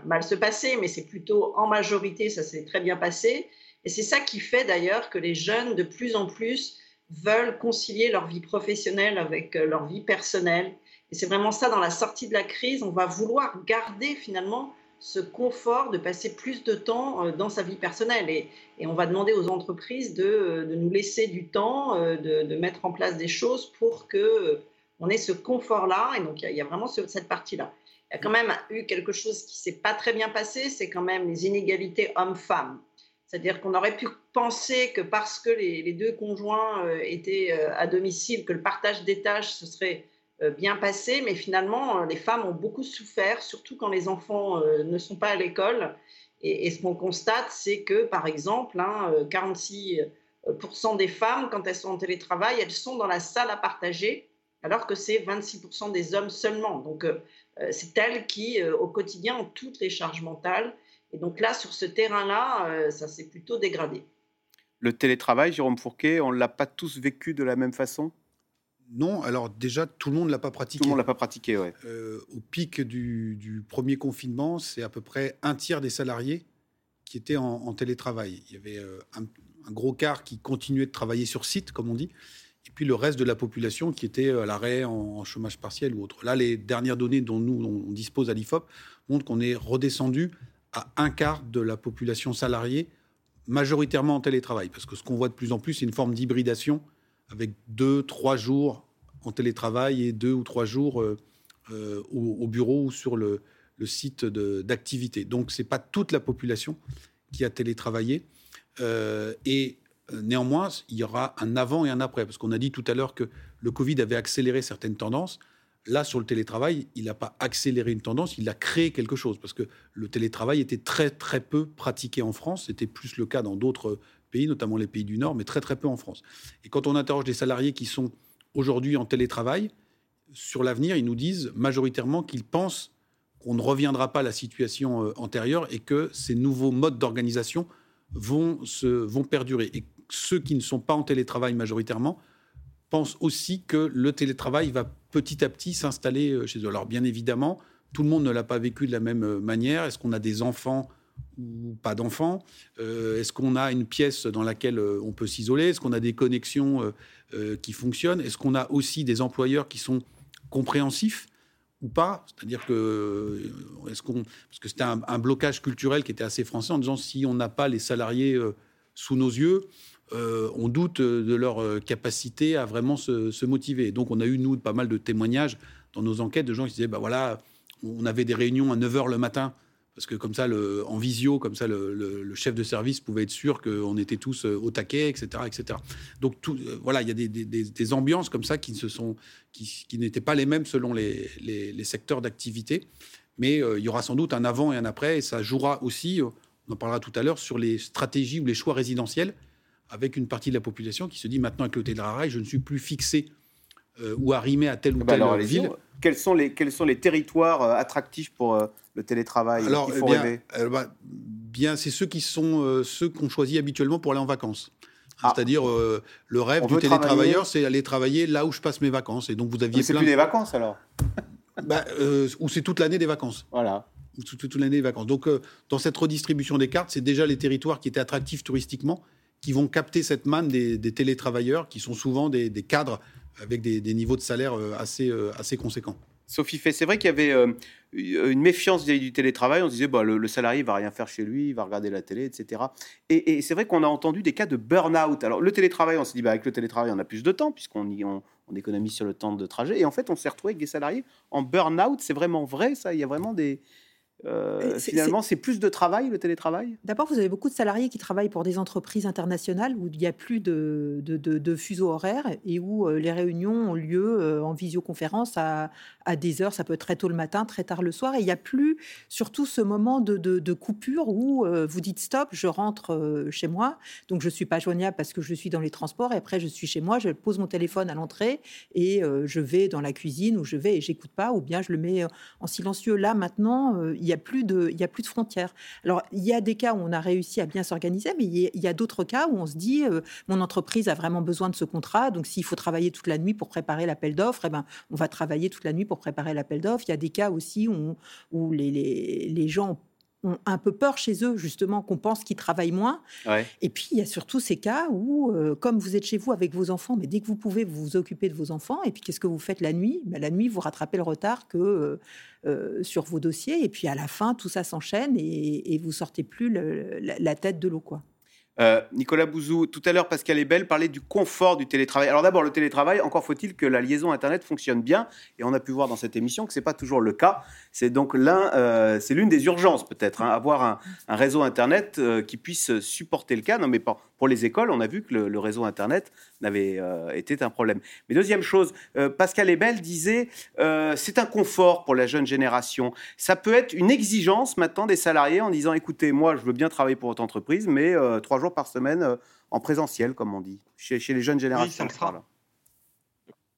mal se passer, mais c'est plutôt en majorité, ça s'est très bien passé. Et c'est ça qui fait d'ailleurs que les jeunes, de plus en plus, veulent concilier leur vie professionnelle avec euh, leur vie personnelle et c'est vraiment ça, dans la sortie de la crise, on va vouloir garder finalement ce confort de passer plus de temps euh, dans sa vie personnelle. Et, on va demander aux entreprises de, euh, nous laisser du temps, euh, de, mettre en place des choses pour que on ait ce confort-là. Et donc, il y, a vraiment cette partie-là. Il y a quand même eu quelque chose qui s'est pas très bien passé, c'est quand même les inégalités hommes-femmes. C'est-à-dire qu'on aurait pu penser que parce que les, les deux conjoints étaient à domicile, que le partage des tâches, ce serait bien passé, mais finalement, euh, les femmes ont beaucoup souffert, surtout quand les enfants euh, ne sont pas à l'école. Et, ce qu'on constate, c'est que, par exemple, 46% hein, des femmes, quand elles sont en télétravail, elles sont dans la salle à partager, alors que c'est 26% des hommes seulement. Donc, c'est elles qui, au quotidien, ont toutes les charges mentales. Et donc là, sur ce terrain-là, ça s'est plutôt dégradé. Le télétravail, Jérôme Fourquet, on ne l'a pas tous vécu de la même façon? Non, alors déjà, tout le monde ne l'a pas pratiqué. Tout le monde l'a pas pratiqué, oui. Euh, au pic du, premier confinement, c'est à peu près un tiers des salariés qui étaient en, télétravail. Il y avait euh, un, gros quart qui continuait de travailler sur site, comme on dit, et puis le reste de la population qui était à l'arrêt, en, chômage partiel ou autre. Là, les dernières données dont nous on dispose à l'IFOP montrent qu'on est redescendu à un quart de la population salariée, majoritairement en télétravail, parce que ce qu'on voit de plus en plus, c'est une forme d'hybridation avec deux, trois jours en télétravail et deux ou trois jours euh, euh, au, bureau ou sur le, site d'activité. Donc, ce n'est pas toute la population qui a télétravaillé. Euh, et néanmoins, il y aura un avant et un après, parce qu'on a dit tout à l'heure que le Covid avait accéléré certaines tendances. Là, sur le télétravail, il n'a pas accéléré une tendance, il a créé quelque chose, parce que le télétravail était très, très peu pratiqué en France. C'était plus le cas dans d'autres notamment les pays du Nord, mais très très peu en France. Et quand on interroge des salariés qui sont aujourd'hui en télétravail, sur l'avenir, ils nous disent majoritairement qu'ils pensent qu'on ne reviendra pas à la situation euh, antérieure et que ces nouveaux modes d'organisation vont, se, vont perdurer. Et ceux qui ne sont pas en télétravail majoritairement pensent aussi que le télétravail va petit à petit s'installer euh, chez eux. Alors bien évidemment, tout le monde ne l'a pas vécu de la même euh, manière. Est-ce qu'on a des enfants ou pas d'enfants euh, Est-ce qu'on a une pièce dans laquelle euh, on peut s'isoler? Est-ce qu'on a des connexions euh, qui fonctionnent? Est-ce qu'on a aussi des employeurs qui sont compréhensifs ou pas? C'est-à-dire que est-ce qu'on parce que c'était un, blocage culturel qui était assez français en disant si on n'a pas les salariés sous nos yeux, on doute de leur capacité à vraiment se, motiver. Donc on a eu nous pas mal de témoignages dans nos enquêtes de gens qui disaient bah voilà on avait des réunions à 9 h le matin parce que comme ça, en visio, comme ça, le, chef de service pouvait être sûr qu'on était tous au taquet, etc., etc. Donc tout, voilà, il y a des, ambiances comme ça qui se sont, n'étaient pas les mêmes selon les, secteurs d'activité, mais il y aura sans doute un avant et un après, et ça jouera aussi, on en parlera tout à l'heure, sur les stratégies ou les choix résidentiels avec une partie de la population qui se dit maintenant avec le télétravail, je ne suis plus fixé euh, ou arrimé à telle ou bah telle ville. Quels sont, les, quels sont les territoires euh, attractifs pour euh, le télétravail Alors, faut bien, bah, bien c'est ceux qui sont ceux qu'on choisit habituellement pour aller en vacances. Ah. C'est-à-dire le rêve du télétravailleur, c'est aller travailler là où je passe mes vacances. Et donc vous aviez. Mais c'est plus des vacances alors. *laughs* bah, ou c'est toute l'année des vacances. Voilà toute, toute l'année des vacances. Donc, dans cette redistribution des cartes, c'est déjà les territoires qui étaient attractifs touristiquement qui vont capter cette manne des, télétravailleurs, qui sont souvent des, cadres avec des, niveaux de salaire euh, assez, euh, assez conséquents. Sophie c'est vrai qu'il y avait euh, une méfiance du télétravail. On se disait, bah, le, le, salarié va rien faire chez lui, il va regarder la télé, etc. Et, c'est vrai qu'on a entendu des cas de burn-out. Alors, le télétravail, on s'est dit, bah, avec le télétravail, on a plus de temps, puisqu'on on, on économise sur le temps de trajet. Et en fait, on s'est retrouvé avec des salariés en burn-out. C'est vraiment vrai, ça? Il y a vraiment des, euh, finalement, c'est plus de travail, le télétravail? D'abord, vous avez beaucoup de salariés qui travaillent pour des entreprises internationales où il n'y a plus de, de, de, fuseau horaire et où euh, les réunions ont lieu euh, en visioconférence à, à, des heures, ça peut être très tôt le matin, très tard le soir. Et il n'y a plus surtout ce moment de, coupure où vous dites stop, je rentre chez moi, donc je ne suis pas joignable parce que je suis dans les transports et après je suis chez moi, je pose mon téléphone à l'entrée et je vais dans la cuisine où je vais et j'écoute pas ou bien je le mets en silencieux. Là, maintenant, il y a a plus de, il y a plus de frontières. Alors, il y a des cas où on a réussi à bien s'organiser, mais il y a, d'autres cas où on se dit, euh, mon entreprise a vraiment besoin de ce contrat, donc s'il faut travailler toute la nuit pour préparer l'appel d'offres, eh ben, on va travailler toute la nuit pour préparer l'appel d'offres. Il y a des cas aussi où, où les, les, les gens ont un peu peur chez eux, justement, qu'on pense qu'ils travaillent moins. Et puis, il y a surtout ces cas où, euh, comme vous êtes chez vous avec vos enfants, mais dès que vous pouvez, vous vous occupez de vos enfants. Et puis, qu'est-ce que vous faites la nuit? Ben, La nuit, vous rattrapez le retard que euh, euh, sur vos dossiers. Et puis, à la fin, tout ça s'enchaîne et, et vous sortez plus la, la, tête de l'eau, quoi. Euh, Nicolas Bouzou, tout à l'heure, Pascal Ebel parlait du confort du télétravail. Alors d'abord, le télétravail, encore faut-il que la liaison Internet fonctionne bien. Et on a pu voir dans cette émission que ce n'est pas toujours le cas. C'est donc euh, l'une des urgences peut-être, hein, avoir un, réseau Internet euh, qui puisse supporter le cas. Non, mais pas, pour les écoles, on a vu que le, réseau Internet n'avait été un problème. Mais deuxième chose, Pascal Ebel disait, c'est un confort pour la jeune génération. Ça peut être une exigence maintenant des salariés en disant, écoutez, moi, je veux bien travailler pour votre entreprise, mais trois jours par semaine euh, en présentiel, comme on dit, chez, les jeunes générations. Oui,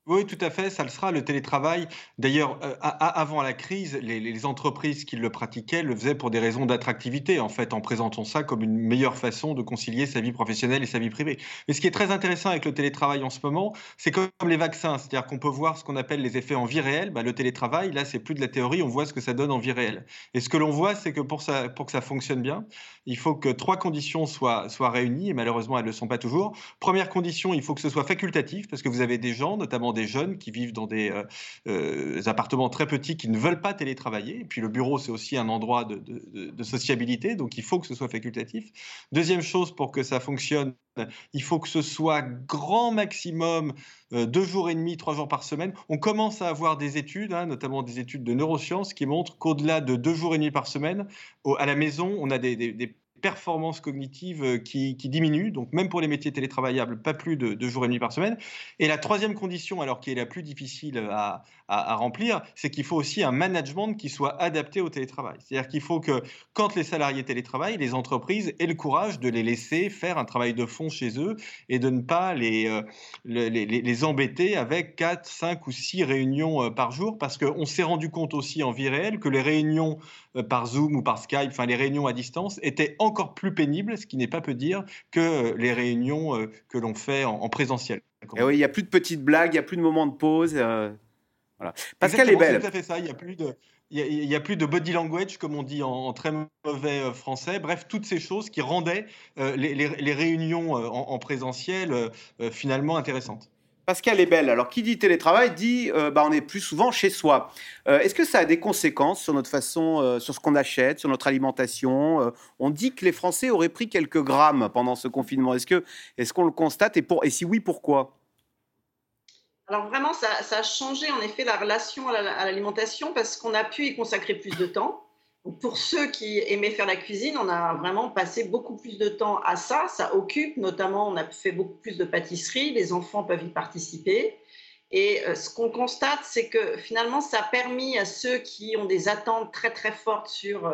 tout à fait, ça le sera, le télétravail. D'ailleurs, euh, avant la crise, les, entreprises qui le pratiquaient le faisaient pour des raisons d'attractivité, en fait, en présentant ça comme une meilleure façon de concilier sa vie professionnelle et sa vie privée. Mais ce qui est très intéressant avec le télétravail en ce moment, c'est comme les vaccins, c'est-à-dire qu'on peut voir ce qu'on appelle les effets en vie réelle. Bah, le télétravail, là, c'est plus de la théorie, on voit ce que ça donne en vie réelle. Et ce que l'on voit, c'est que pour que ça fonctionne bien, il faut que trois conditions soient, soient réunies, et malheureusement, elles ne le sont pas toujours. Première condition, il faut que ce soit facultatif, parce que vous avez des gens, notamment des jeunes qui vivent dans des, euh, euh, appartements très petits qui ne veulent pas télétravailler. Et puis le bureau, c'est aussi un endroit de, sociabilité, donc il faut que ce soit facultatif. Deuxième chose, pour que ça fonctionne, il faut que ce soit grand maximum euh, deux jours et demi, trois jours par semaine. On commence à avoir des études, hein, notamment des études de neurosciences, qui montrent qu'au-delà de deux jours et demi par semaine, à la maison, on a des, cognitive euh, qui, qui, diminue, donc même pour les métiers télétravaillables, pas plus de deux jours et demi par semaine. Et la troisième condition, alors qui est la plus difficile à, remplir, c'est qu'il faut aussi un management qui soit adapté au télétravail. C'est-à-dire qu'il faut que quand les salariés télétravaillent, les entreprises aient le courage de les laisser faire un travail de fond chez eux et de ne pas les, euh, les, embêter avec 4, 5 ou 6 réunions euh, par jour, parce qu'on s'est rendu compte aussi en vie réelle que les réunions par Zoom ou par Skype, enfin les réunions à distance, étaient encore encore plus pénible, ce qui n'est pas peu dire, que euh, les réunions euh, que l'on fait en, présentiel. Et eh oui, il n'y a plus de petites blagues, il n'y a plus de moments de pause. Euh, voilà. Pascal est belle. Tout à fait ça, il n'y a plus de... Il y, a, plus de body language, comme on dit en, très mauvais français. Bref, toutes ces choses qui rendaient les, réunions en, présentiel finalement intéressantes. Pascal est belle. Alors, qui dit télétravail dit euh, bah, on est plus souvent chez soi. Euh, est-ce que ça a des conséquences sur notre façon, euh, sur ce qu'on achète, sur notre alimentation On dit que les Français auraient pris quelques grammes pendant ce confinement. Est-ce qu'on le constate? Et, pour, et si oui, pourquoi? Alors vraiment, ça, a changé en effet la relation à l'alimentation parce qu'on a pu y consacrer plus de temps. Pour ceux qui aimaient faire la cuisine, on a vraiment passé beaucoup plus de temps à ça. Ça occupe, notamment, on a fait beaucoup plus de pâtisserie. Les enfants peuvent y participer. Et euh, ce qu'on constate, c'est que finalement, ça a permis à ceux qui ont des attentes très très fortes sur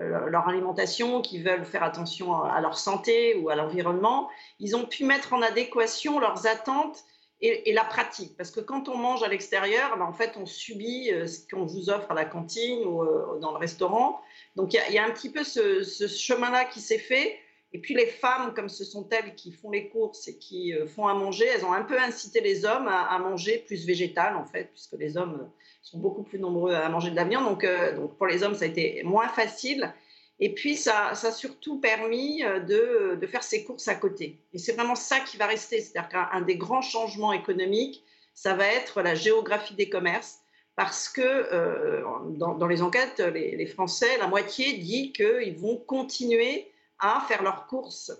euh, leur alimentation, qui veulent faire attention à leur santé ou à l'environnement, ils ont pu mettre en adéquation leurs attentes et, la pratique. Parce que quand on mange à l'extérieur, ben, en fait, on subit euh, ce qu'on vous offre à la cantine ou dans le restaurant. Donc il y, a un petit peu ce, chemin-là qui s'est fait. Et puis les femmes, comme ce sont elles qui font les courses et qui euh, font à manger, elles ont un peu incité les hommes à, manger plus végétal, en fait, puisque les hommes sont beaucoup plus nombreux à manger de la viande. Donc, euh, donc pour les hommes, ça a été moins facile. Et puis, ça, ça a surtout permis euh, de, de, faire ses courses à côté. Et c'est vraiment ça qui va rester. C'est-à-dire qu'un des grands changements économiques, ça va être la géographie des commerces. Parce que dans, dans, les enquêtes, les, Français, la moitié dit qu'ils vont continuer à faire leurs courses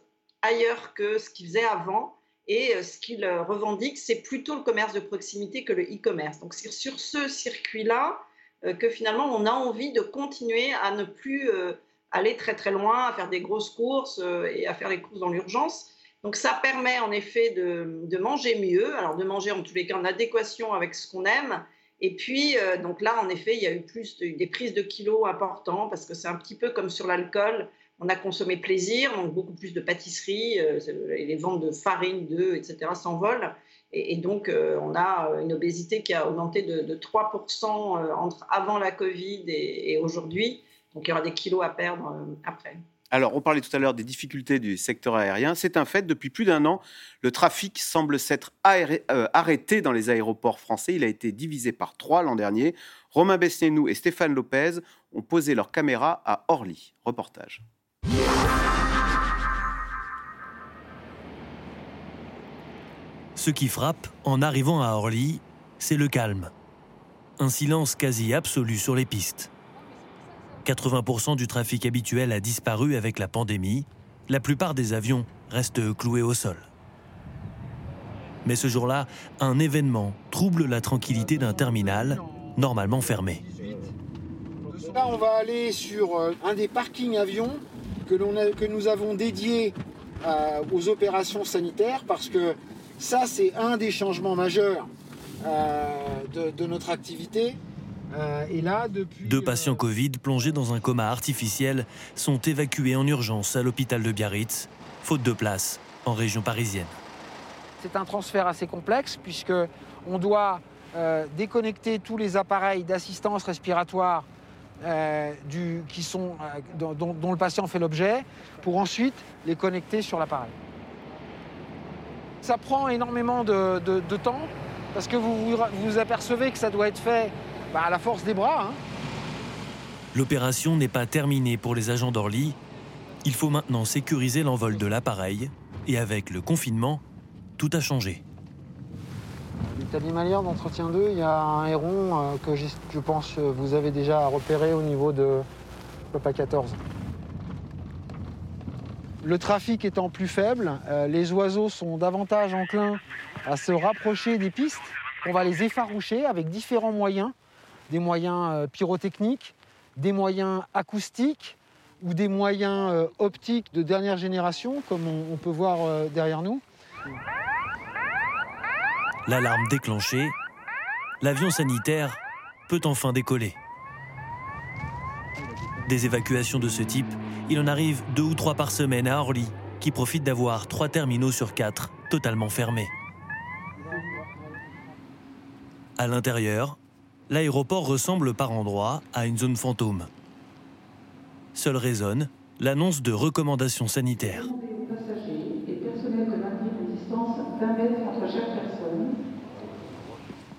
ailleurs que ce qu'ils faisaient avant. Et euh, ce qu'ils euh, revendiquent, c'est plutôt le commerce de proximité que le e-commerce. Donc c'est sur ce circuit-là euh, que finalement on a envie de continuer à ne plus aller très très loin, à faire des grosses courses et à faire les courses dans l'urgence. Donc ça permet en effet de, de, manger mieux, alors de manger en tous les cas en adéquation avec ce qu'on aime. Et puis, donc là, en effet, il y a eu plus des prises de kilos importantes parce que c'est un petit peu comme sur l'alcool on a consommé plaisir, donc beaucoup plus de pâtisserie, euh, et les ventes de farine, d'œufs, etc. s'envolent. Et, donc, euh, on a une obésité qui a augmenté de, 3% euh, entre avant la Covid et, aujourd'hui. Donc, il y aura des kilos à perdre après. Alors, on parlait tout à l'heure des difficultés du secteur aérien. C'est un fait, depuis plus d'un an, le trafic semble s'être arrêté dans les aéroports français. Il a été divisé par trois l'an dernier. Romain Besnénou et Stéphane Lopez ont posé leurs caméras à Orly. Reportage. Ce qui frappe en arrivant à Orly, c'est le calme. Un silence quasi absolu sur les pistes. 80% du trafic habituel a disparu avec la pandémie. La plupart des avions restent cloués au sol. Mais ce jour-là, un événement trouble la tranquillité d'un terminal normalement fermé. Là, on va aller sur euh, un des parkings avions que, nous avons dédié euh, aux opérations sanitaires parce que ça, c'est un des changements majeurs euh, de, notre activité. Euh, et là, depuis, Deux patients Covid plongés dans un coma artificiel sont évacués en urgence à l'hôpital de Biarritz, faute de place en région parisienne. C'est un transfert assez complexe puisque on doit déconnecter tous les appareils d'assistance respiratoire euh, du, qui sont, euh, dont, le patient fait l'objet, pour ensuite les connecter sur l'appareil. Ça prend énormément de, temps, parce que vous, vous apercevez que ça doit être fait bah, à la force des bras. Hein. L'opération n'est pas terminée pour les agents d'Orly. Il faut maintenant sécuriser l'envol de l'appareil, et avec le confinement, tout a changé animalière d'entretien 2, il y a un héron euh, que je pense vous avez déjà repéré au niveau de Papa 14. Le trafic étant plus faible, euh, les oiseaux sont davantage enclins à se rapprocher des pistes. On va les effaroucher avec différents moyens, des moyens euh, pyrotechniques, des moyens acoustiques ou des moyens optiques de dernière génération, comme on peut voir derrière nous. L'alarme déclenchée, l'avion sanitaire peut enfin décoller. Des évacuations de ce type, il en arrive deux ou trois par semaine à Orly, qui profite d'avoir trois terminaux sur quatre totalement fermés. À l'intérieur, l'aéroport ressemble par endroits à une zone fantôme. Seule résonne l'annonce de recommandations sanitaires.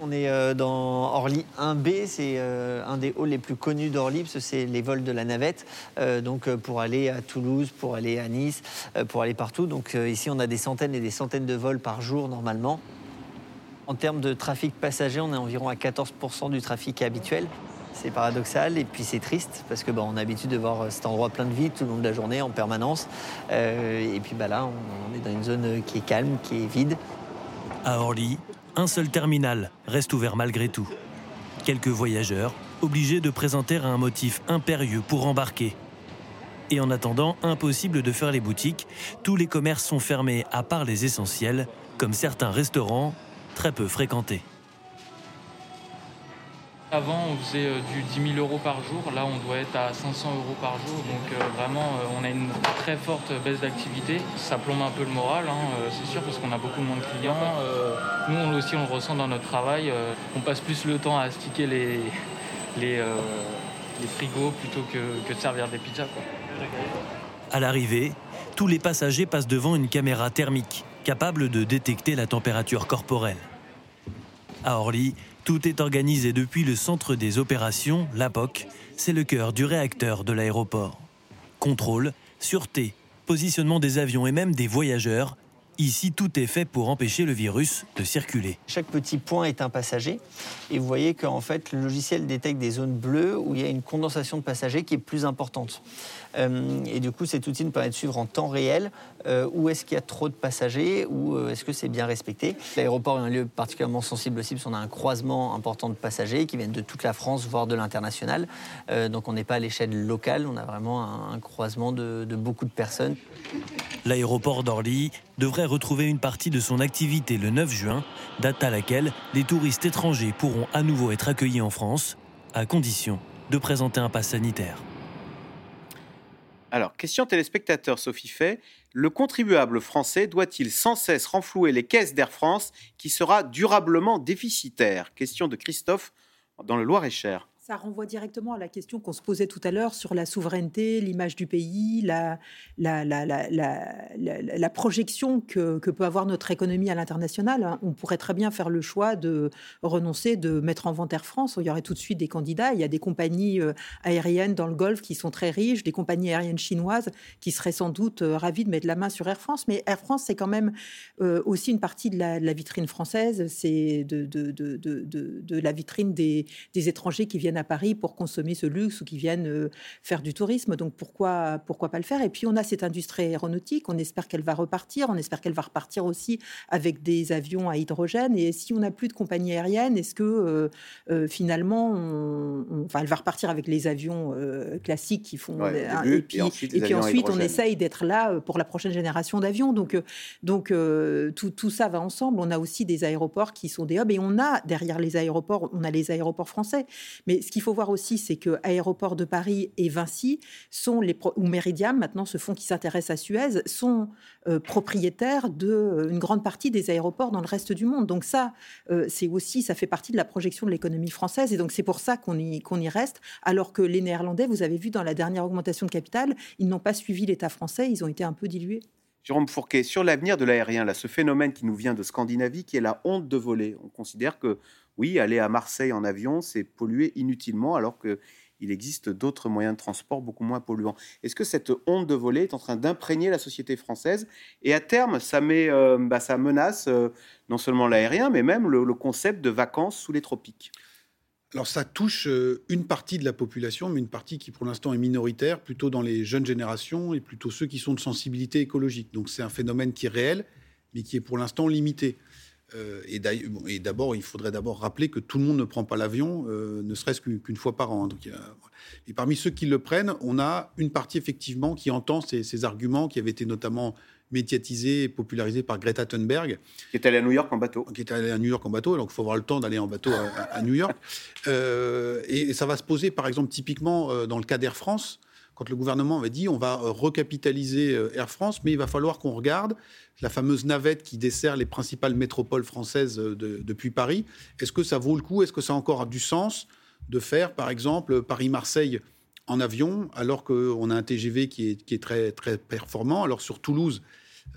On est euh, dans Orly 1B, c'est euh, un des halls les plus connus d'Orly, parce que c'est les vols de la navette, euh, donc pour aller à Toulouse, pour aller à Nice, pour aller partout. Donc ici, on a des centaines et des centaines de vols par jour normalement. En termes de trafic passager, on est environ à 14% du trafic habituel. C'est paradoxal et puis c'est triste parce que bah, on a l'habitude de voir cet endroit plein de vie tout le long de la journée en permanence. et puis bah, là, on est dans une zone qui est calme, qui est vide. À Orly, un seul terminal reste ouvert malgré tout. Quelques voyageurs obligés de présenter un motif impérieux pour embarquer. Et en attendant, impossible de faire les boutiques, tous les commerces sont fermés à part les essentiels, comme certains restaurants très peu fréquentés. Avant, on faisait euh, du 10 000 euros par jour. Là, on doit être à 500 euros par jour. Donc, euh, vraiment, euh, on a une très forte baisse d'activité. Ça plombe un peu le moral, hein, c'est sûr, parce qu'on a beaucoup moins de clients. nous, on, aussi, on le ressent dans notre travail. on passe plus le temps à sticker les, les, les frigos plutôt que, que, de servir des pizzas. Quoi. À l'arrivée, tous les passagers passent devant une caméra thermique capable de détecter la température corporelle. À Orly, tout est organisé depuis le centre des opérations, l'APOC. C'est le cœur du réacteur de l'aéroport. Contrôle, sûreté, positionnement des avions et même des voyageurs Ici, tout est fait pour empêcher le virus de circuler. Chaque petit point est un passager. Et vous voyez qu'en fait, le logiciel détecte des zones bleues où il y a une condensation de passagers qui est plus importante. Euh, et du coup, cet outil nous permet de suivre en temps réel euh, où est-ce qu'il y a trop de passagers ou euh, est-ce que c'est bien respecté. L'aéroport est un lieu particulièrement sensible aussi parce qu'on a un croisement important de passagers qui viennent de toute la France, voire de l'international. donc on n'est pas à l'échelle locale, on a vraiment un, croisement de, de beaucoup de personnes. L'aéroport d'Orly devrait retrouver une partie de son activité le 9 juin, date à laquelle les touristes étrangers pourront à nouveau être accueillis en France, à condition de présenter un pass sanitaire. Alors, question téléspectateur Sophie Fay. Le contribuable français doit-il sans cesse renflouer les caisses d'Air France qui sera durablement déficitaire? Question de Christophe dans le Loir-et-Cher. Ça renvoie directement à la question qu'on se posait tout à l'heure sur la souveraineté, l'image du pays, la, projection que, peut avoir notre économie à l'international. Hein. On pourrait très bien faire le choix de renoncer, de mettre en vente Air France. Il y aurait tout de suite des candidats. Il y a des compagnies euh, aériennes dans le Golfe qui sont très riches, des compagnies aériennes chinoises qui seraient sans doute euh, ravies de mettre la main sur Air France. Mais Air France, c'est quand même euh, aussi une partie de la, vitrine française. C'est de, la vitrine des étrangers qui viennent à Paris pour consommer ce luxe ou qui viennent euh, faire du tourisme. Donc pourquoi, pourquoi pas le faire? Et puis on a cette industrie aéronautique, on espère qu'elle va repartir, on espère qu'elle va repartir aussi avec des avions à hydrogène. Et si on n'a plus de compagnie aérienne, est-ce que euh, euh, finalement, enfin, elle va repartir avec les avions classiques qui font... et puis, ensuite, et puis ensuite on essaye d'être là pour la prochaine génération d'avions. Donc, donc tout, tout ça va ensemble. On a aussi des aéroports qui sont des hubs et on a derrière les aéroports, on a les aéroports français. Mais ce qu'il faut voir aussi, c'est que Aéroport de Paris et Vinci sont les ou Meridiam, maintenant ce fonds qui s'intéresse à Suez, sont euh, propriétaires d'une euh, grande partie des aéroports dans le reste du monde. Donc ça, euh, c'est aussi, ça fait partie de la projection de l'économie française, et donc c'est pour ça qu'on y, qu'on y reste. Alors que les Néerlandais, vous avez vu dans la dernière augmentation de capital, ils n'ont pas suivi l'État français, ils ont été un peu dilués. Jérôme Fourquet, sur l'avenir de l'aérien, là, ce phénomène qui nous vient de Scandinavie, qui est la honte de voler. On considère que oui, aller à Marseille en avion, c'est polluer inutilement, alors qu'il existe d'autres moyens de transport beaucoup moins polluants. Est-ce que cette honte de voler est en train d'imprégner la société française? Et à terme, ça, met, euh, bah, ça menace euh, non seulement l'aérien, mais même le, concept de vacances sous les tropiques. Alors ça touche euh, une partie de la population, mais une partie qui pour l'instant est minoritaire, plutôt dans les jeunes générations et plutôt ceux qui sont de sensibilité écologique. Donc c'est un phénomène qui est réel, mais qui est pour l'instant limité. Euh, et d'abord, il faudrait d'abord rappeler que tout le monde ne prend pas l'avion, euh, ne serait-ce qu'une fois par an. Donc, et parmi ceux qui le prennent, on a une partie effectivement qui entend ces, arguments qui avaient été notamment médiatisés et popularisés par Greta Thunberg. Qui est allée à New York en bateau. Qui est allée à New York en bateau, donc il faut avoir le temps d'aller en bateau à, New York. Euh, et, ça va se poser, par exemple, typiquement dans le cas d'Air France, quand le gouvernement avait dit on va recapitaliser Air France, mais il va falloir qu'on regarde la fameuse navette qui dessert les principales métropoles françaises euh, depuis Paris. Est-ce que ça vaut le coup? Est-ce que ça a encore du sens de faire, par exemple, Paris-Marseille en avion, alors qu'on a un TGV qui est, très, très performant? Alors sur Toulouse,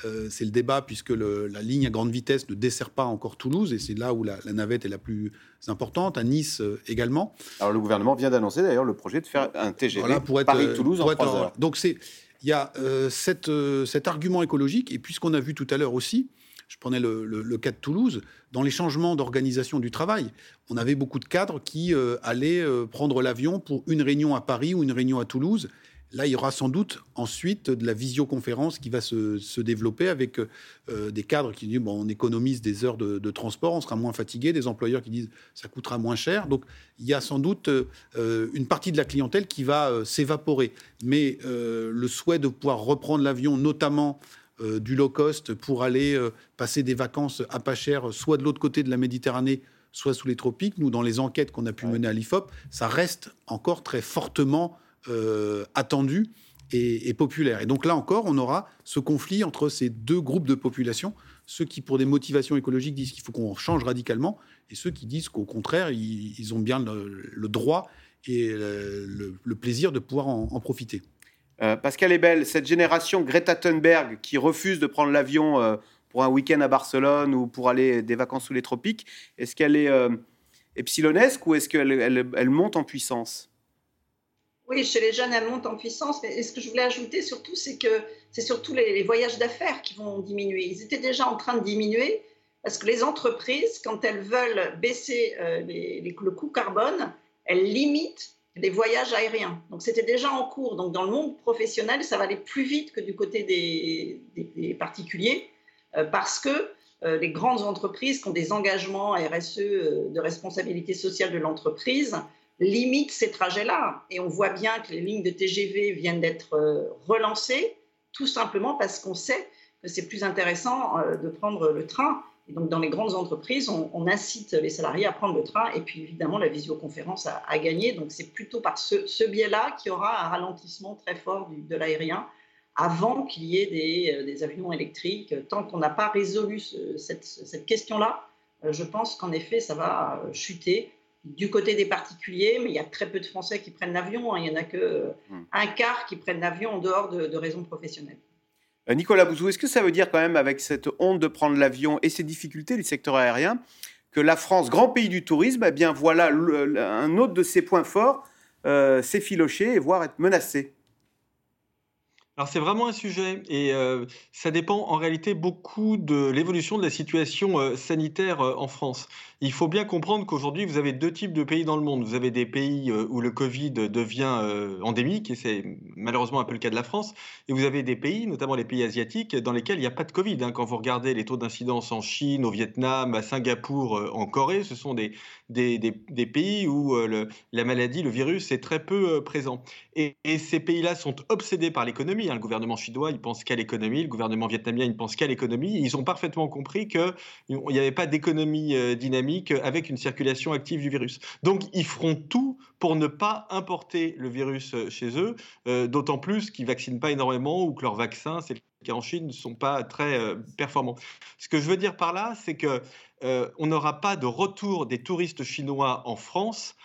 euh, c'est le débat puisque la ligne à grande vitesse ne dessert pas encore Toulouse et c'est là où la, navette est la plus importante, à Nice euh, également. Alors le gouvernement vient d'annoncer d'ailleurs le projet de faire un TGV Paris-Toulouse en trois heures. Donc c'est il y a euh, cet argument écologique, et puisqu'on a vu tout à l'heure aussi, je prenais le, cas de Toulouse, dans les changements d'organisation du travail, on avait beaucoup de cadres qui allaient prendre l'avion pour une réunion à Paris ou une réunion à Toulouse, Là, il y aura sans doute ensuite de la visioconférence qui va se, développer avec euh, des cadres qui disent bon, on économise des heures de, transport, on sera moins fatigué, des employeurs qui disent ça coûtera moins cher. Donc, il y a sans doute euh, une partie de la clientèle qui va euh, s'évaporer. Mais le souhait de pouvoir reprendre l'avion, notamment du low cost, pour aller passer des vacances à pas cher, soit de l'autre côté de la Méditerranée, soit sous les tropiques, nous, dans les enquêtes qu'on a pu mener à l'IFOP, ça reste encore très fortement euh, attendu et, populaire. Et donc là encore, on aura ce conflit entre ces deux groupes de population, ceux qui, pour des motivations écologiques, disent qu'il faut qu'on change radicalement, et ceux qui disent qu'au contraire, ils, ont bien le, droit et le, plaisir de pouvoir en, profiter. Euh, Pascal est belle, cette génération Greta Thunberg qui refuse de prendre l'avion euh, pour un week-end à Barcelone ou pour aller des vacances sous les tropiques, est-ce qu'elle est, epsilonesque ou est-ce qu'elle elle monte en puissance? Oui, chez les jeunes, elle monte en puissance. Mais ce que je voulais ajouter surtout, c'est que c'est surtout les, voyages d'affaires qui vont diminuer. Ils étaient déjà en train de diminuer parce que les entreprises, quand elles veulent baisser euh, le coût carbone, elles limitent les voyages aériens. Donc c'était déjà en cours. Donc dans le monde professionnel, ça va aller plus vite que du côté des, particuliers euh, parce que euh, les grandes entreprises qui ont des engagements RSE de responsabilité sociale de l'entreprise limite ces trajets-là. Et on voit bien que les lignes de TGV viennent d'être euh, relancées, tout simplement parce qu'on sait que c'est plus intéressant euh, de prendre le train. Et donc, dans les grandes entreprises, on, incite les salariés à prendre le train. Et puis, évidemment, la visioconférence a, gagné. Donc, c'est plutôt par ce, biais-là qu'il y aura un ralentissement très fort de l'aérien avant qu'il y ait des, euh, des, avions électriques. Tant qu'on n'a pas résolu cette question-là, je pense qu'en effet, ça va chuter du côté des particuliers, mais il y a très peu de Français qui prennent l'avion. Hein. Il n'y en a que hmm. un quart qui prennent l'avion en dehors de, raisons professionnelles. Euh, Nicolas Bouzou, est-ce que ça veut dire quand même, avec cette honte de prendre l'avion et ces difficultés du secteur aérien, que la France, grand pays du tourisme, eh bien voilà un autre de ses points forts, euh, s'effilocher et voire être menacé alors c'est vraiment un sujet et euh, ça dépend en réalité beaucoup de l'évolution de la situation euh, sanitaire euh, en France. Il faut bien comprendre qu'aujourd'hui vous avez deux types de pays dans le monde. Vous avez des pays où le Covid devient endémique et c'est malheureusement un peu le cas de la France. Et vous avez des pays, notamment les pays asiatiques, dans lesquels il n'y a pas de Covid. Hein. Quand vous regardez les taux d'incidence en Chine, au Vietnam, à Singapour, en Corée, ce sont des, pays où la maladie, le virus est très peu présent. Et, ces pays-là sont obsédés par l'économie Hein, le gouvernement chinois, il pense qu'à l'économie. Le gouvernement vietnamien, il pense qu'à l'économie. Ils ont parfaitement compris qu'il n'y avait pas d'économie euh, avec une circulation active du virus. Donc, ils feront tout pour ne pas importer le virus euh, chez eux, euh, d'autant plus qu'ils ne vaccinent pas énormément ou que leurs vaccins, c'est le cas en Chine, ne sont pas très performants. Ce que je veux dire par là, c'est que on n'aura pas de retour des touristes chinois en France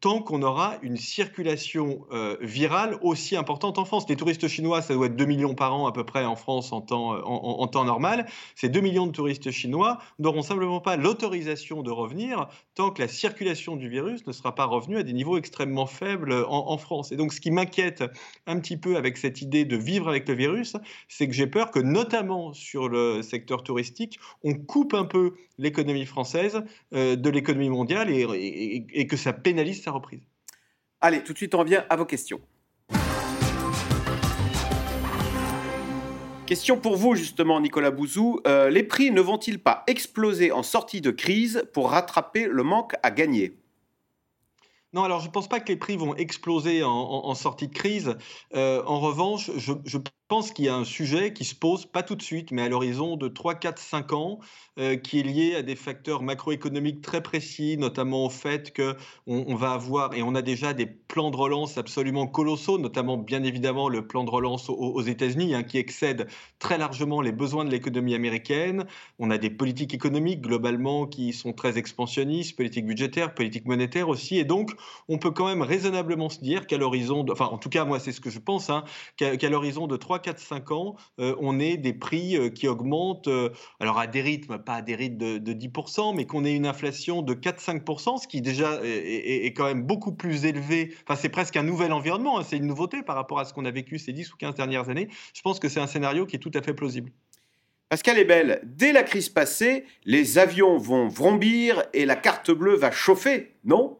tant qu'on aura une circulation euh, virale aussi importante en France. Les touristes chinois, ça doit être 2 millions par an à peu près en France en temps, euh, normal. Ces 2 millions de touristes chinois n'auront simplement pas l'autorisation de revenir tant que la circulation du virus ne sera pas revenue à des niveaux extrêmement faibles en, France. Et donc ce qui m'inquiète un petit peu avec cette idée de vivre avec le virus, c'est que j'ai peur que notamment sur le secteur touristique, on coupe un peu l'économie française euh, de l'économie mondiale et, et que ça pénalise reprise. Allez, tout de suite, on revient à vos questions. Question pour vous, justement, Nicolas Bouzou. Euh, les prix ne vont-ils pas exploser en sortie de crise pour rattraper le manque à gagner? Non, alors je ne pense pas que les prix vont exploser en, sortie de crise. Euh, en revanche, je, je pense qu'il y a un sujet qui se pose, pas tout de suite, mais à l'horizon de 3, 4, 5 ans, euh, qui est lié à des facteurs macroéconomiques très précis, notamment au fait qu'on on va avoir, et on a déjà des plans de relance absolument colossaux, notamment bien évidemment le plan de relance aux, États-Unis, hein, qui excède très largement les besoins de l'économie américaine. On a des politiques économiques globalement qui sont très expansionnistes, politiques budgétaires, politiques monétaires aussi, et donc on peut quand même raisonnablement se dire qu'à l'horizon, enfin en tout cas moi c'est ce que je pense, hein, qu'à l'horizon de 3 4, 5 ans, euh, on ait des prix euh, qui augmentent, euh, alors à des rythmes, pas à des rythmes de, 10%, mais qu'on ait une inflation de 4-5%, ce qui déjà est, quand même beaucoup plus élevé. Enfin, c'est presque un nouvel environnement, hein, c'est une nouveauté par rapport à ce qu'on a vécu ces 10 ou 15 dernières années. Je pense que c'est un scénario qui est tout à fait plausible. Pascal est belle. Dès la crise passée, les avions vont vrombir et la carte bleue va chauffer, non?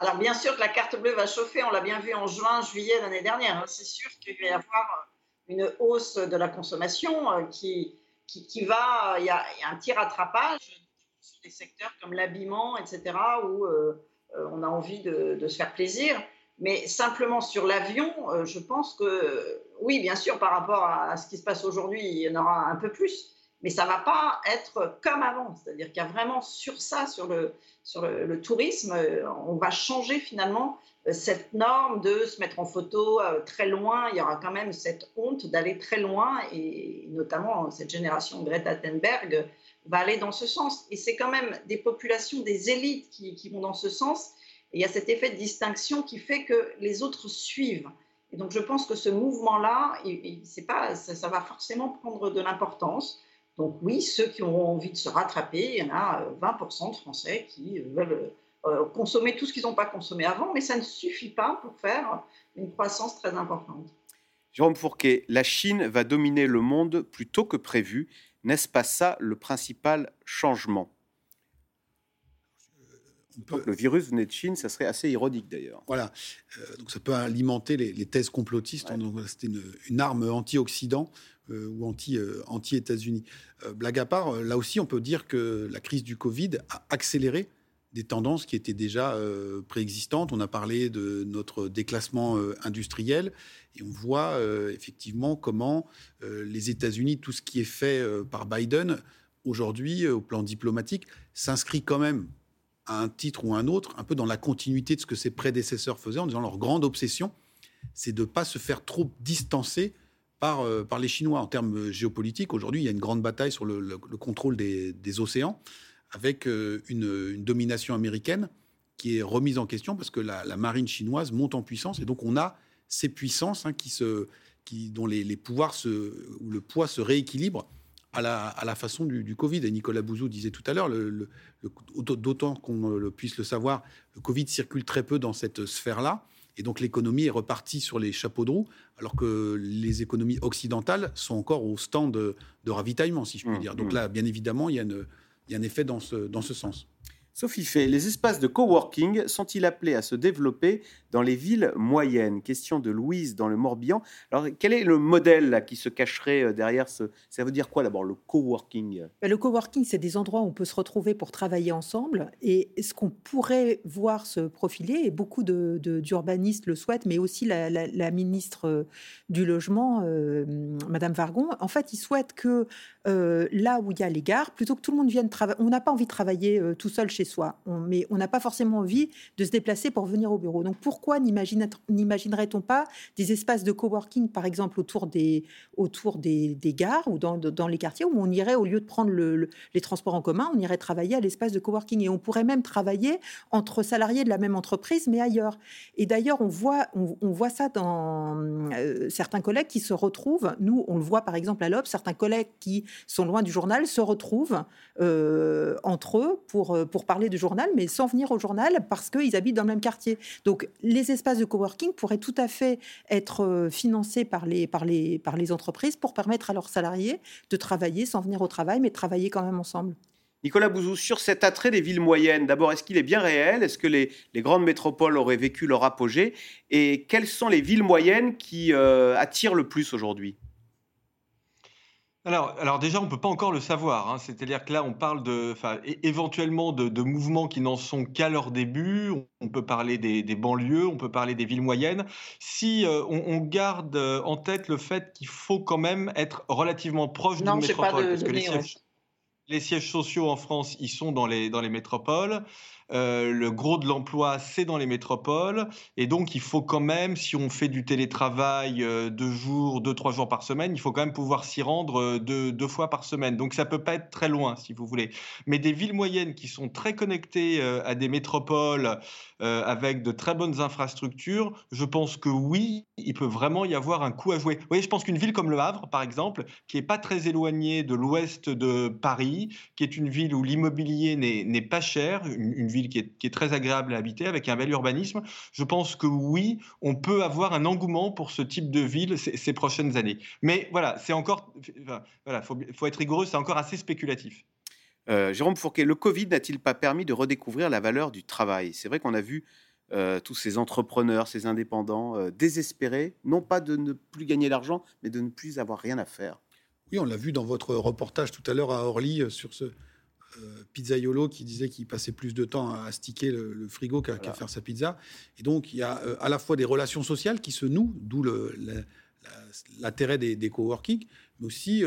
Alors bien sûr que la carte bleue va chauffer, on l'a bien vu en juin, juillet l'année dernière. Hein. C'est sûr qu'il va y avoir une hausse de la consommation euh, qui, qui, va... Il y, a, un petit rattrapage sur des secteurs comme l'habillement, etc., où euh, euh, on a envie de, se faire plaisir. Mais simplement sur l'avion, je pense que, oui, bien sûr, par rapport à ce qui se passe aujourd'hui, il y en aura un peu plus mais ça ne va pas être comme avant. C'est-à-dire qu'il y a vraiment sur ça, sur le, sur le, tourisme, euh, on va changer finalement euh, cette norme de se mettre en photo euh, très loin. Il y aura quand même cette honte d'aller très loin, et notamment cette génération Greta Thunberg va aller dans ce sens. Et c'est quand même des populations, des élites qui, vont dans ce sens. Et il y a cet effet de distinction qui fait que les autres suivent. Et donc je pense que ce mouvement-là, pas, ça, ça va forcément prendre de l'importance. Donc oui, ceux qui auront envie de se rattraper, il y en a 20% euh, de Français qui euh, veulent euh, consommer tout ce qu'ils n'ont pas consommé avant, mais ça ne suffit pas pour faire une croissance très importante. Jérôme Fourquet, la Chine va dominer le monde plus tôt que prévu. N'est-ce pas ça le principal changement? Le virus venait de Chine, ça serait assez ironique d'ailleurs. Voilà, donc ça peut alimenter les, thèses complotistes. C'était une, une, arme anti-Occident ou anti, euh, anti-États-Unis. Euh, blague à part, là aussi, on peut dire que la crise du Covid a accéléré des tendances qui étaient déjà préexistantes. On a parlé de notre déclassement industriel et on voit effectivement comment les États-Unis, tout ce qui est fait par Biden aujourd'hui au plan diplomatique, s'inscrit quand même à un titre ou à un autre, un peu dans la continuité de ce que ses prédécesseurs faisaient en disant leur grande obsession, c'est de ne pas se faire trop distancer par, euh, par les Chinois en termes géopolitiques. Aujourd'hui, il y a une grande bataille sur le, contrôle des, océans, avec euh, une, domination américaine qui est remise en question parce que la, marine chinoise monte en puissance. Et donc, on a ces puissances hein, qui dont les, pouvoirs ou le poids se rééquilibre à la, façon du, Covid. Et Nicolas Bouzou disait tout à l'heure, d'autant qu'on puisse le savoir, le Covid circule très peu dans cette sphère-là. Et donc l'économie est repartie sur les chapeaux de roue, alors que les économies occidentales sont encore au stand de, ravitaillement, si je puis mmh, dire. Donc mmh. là, bien évidemment, il y a, il y a un effet dans ce, dans ce sens. Sophie Fay, les espaces de coworking sont-ils appelés à se développer dans les villes moyennes Question de Louise dans le Morbihan. Alors, quel est le modèle qui se cacherait euh, derrière ce... Ça veut dire quoi d'abord, le coworking? Bah, Le coworking, c'est des endroits où on peut se retrouver pour travailler ensemble. Et ce qu'on pourrait voir se profiler, et beaucoup d'urbanistes le souhaitent, mais aussi la, ministre euh, du Logement, euh, Madame Vargon, en fait, ils souhaitent que là où il y a les gares, plutôt que tout le monde vienne travailler, on n'a pas envie de travailler tout seul chez soi. mais on n'a pas forcément envie de se déplacer pour venir au bureau. Donc pourquoi n'imaginerait-on pas des espaces de coworking, par exemple, autour des, autour des, gares ou dans, dans, les quartiers où on irait, au lieu de prendre les transports en commun, on irait travailler à l'espace de coworking. Et on pourrait même travailler entre salariés de la même entreprise, mais ailleurs. Et d'ailleurs, on voit, on, voit ça dans euh, certains collègues qui se retrouvent. Nous, on le voit par exemple à l'OP, certains collègues qui sont loin du journal se retrouvent euh, entre eux pour, euh, pour parler du journal, mais sans venir au journal parce qu'ils habitent dans le même quartier. Donc, les espaces de coworking pourraient tout à fait être euh, financés par les, par les, par les entreprises pour permettre à leurs salariés de travailler sans venir au travail, mais de travailler quand même ensemble. Nicolas Bouzou, sur cet attrait des villes moyennes, d'abord, est-ce qu'il est bien réel? Est-ce que les, les, grandes métropoles auraient vécu leur apogée? Et quelles sont les villes moyennes qui euh, attirent le plus aujourd'hui? Alors, alors déjà, on ne peut pas encore le savoir. Hein. C'est-à-dire que là, on parle de, éventuellement de, mouvements qui n'en sont qu'à leur début. On peut parler des, banlieues, on peut parler des villes moyennes. Si euh, on, garde euh, en tête le fait qu'il faut quand même être relativement proche d'une métropole, parce que les sièges, les sièges, sociaux en France, ils sont dans les, dans les métropoles. Euh, le gros de l'emploi, c'est dans les métropoles. Et donc, il faut quand même, si on fait du télétravail euh, deux jours, deux, trois jours par semaine, il faut quand même pouvoir s'y rendre euh, deux, deux, fois par semaine. Donc, ça peut pas être très loin, si vous voulez. Mais des villes moyennes qui sont très connectées à des métropoles avec de très bonnes infrastructures, je pense que oui, il peut vraiment y avoir un coup à jouer. Vous voyez, je pense qu'une ville comme Le Havre, par exemple, qui est pas très éloignée de l'ouest de Paris, qui est une ville où l'immobilier n'est pas cher, une ville qui est, très agréable à habiter, avec un bel urbanisme, je pense que oui, on peut avoir un engouement pour ce type de ville ces, prochaines années. Mais voilà, c'est encore, voilà, faut, faut être rigoureux, c'est encore assez spéculatif. Euh, Jérôme Fourquet, le Covid n'a-t-il pas permis de redécouvrir la valeur du travail? C'est vrai qu'on a vu euh, tous ces entrepreneurs, ces indépendants euh, désespérés, non pas de ne plus gagner d'argent, mais de ne plus avoir rien à faire. Oui, on l'a vu dans votre reportage tout à l'heure à Orly sur ce pizzaiolo qui disait qu'il passait plus de temps à sticker le, frigo qu'à faire sa pizza. Et donc, il y a à la fois des relations sociales qui se nouent, d'où l'intérêt des, des coworking, mais aussi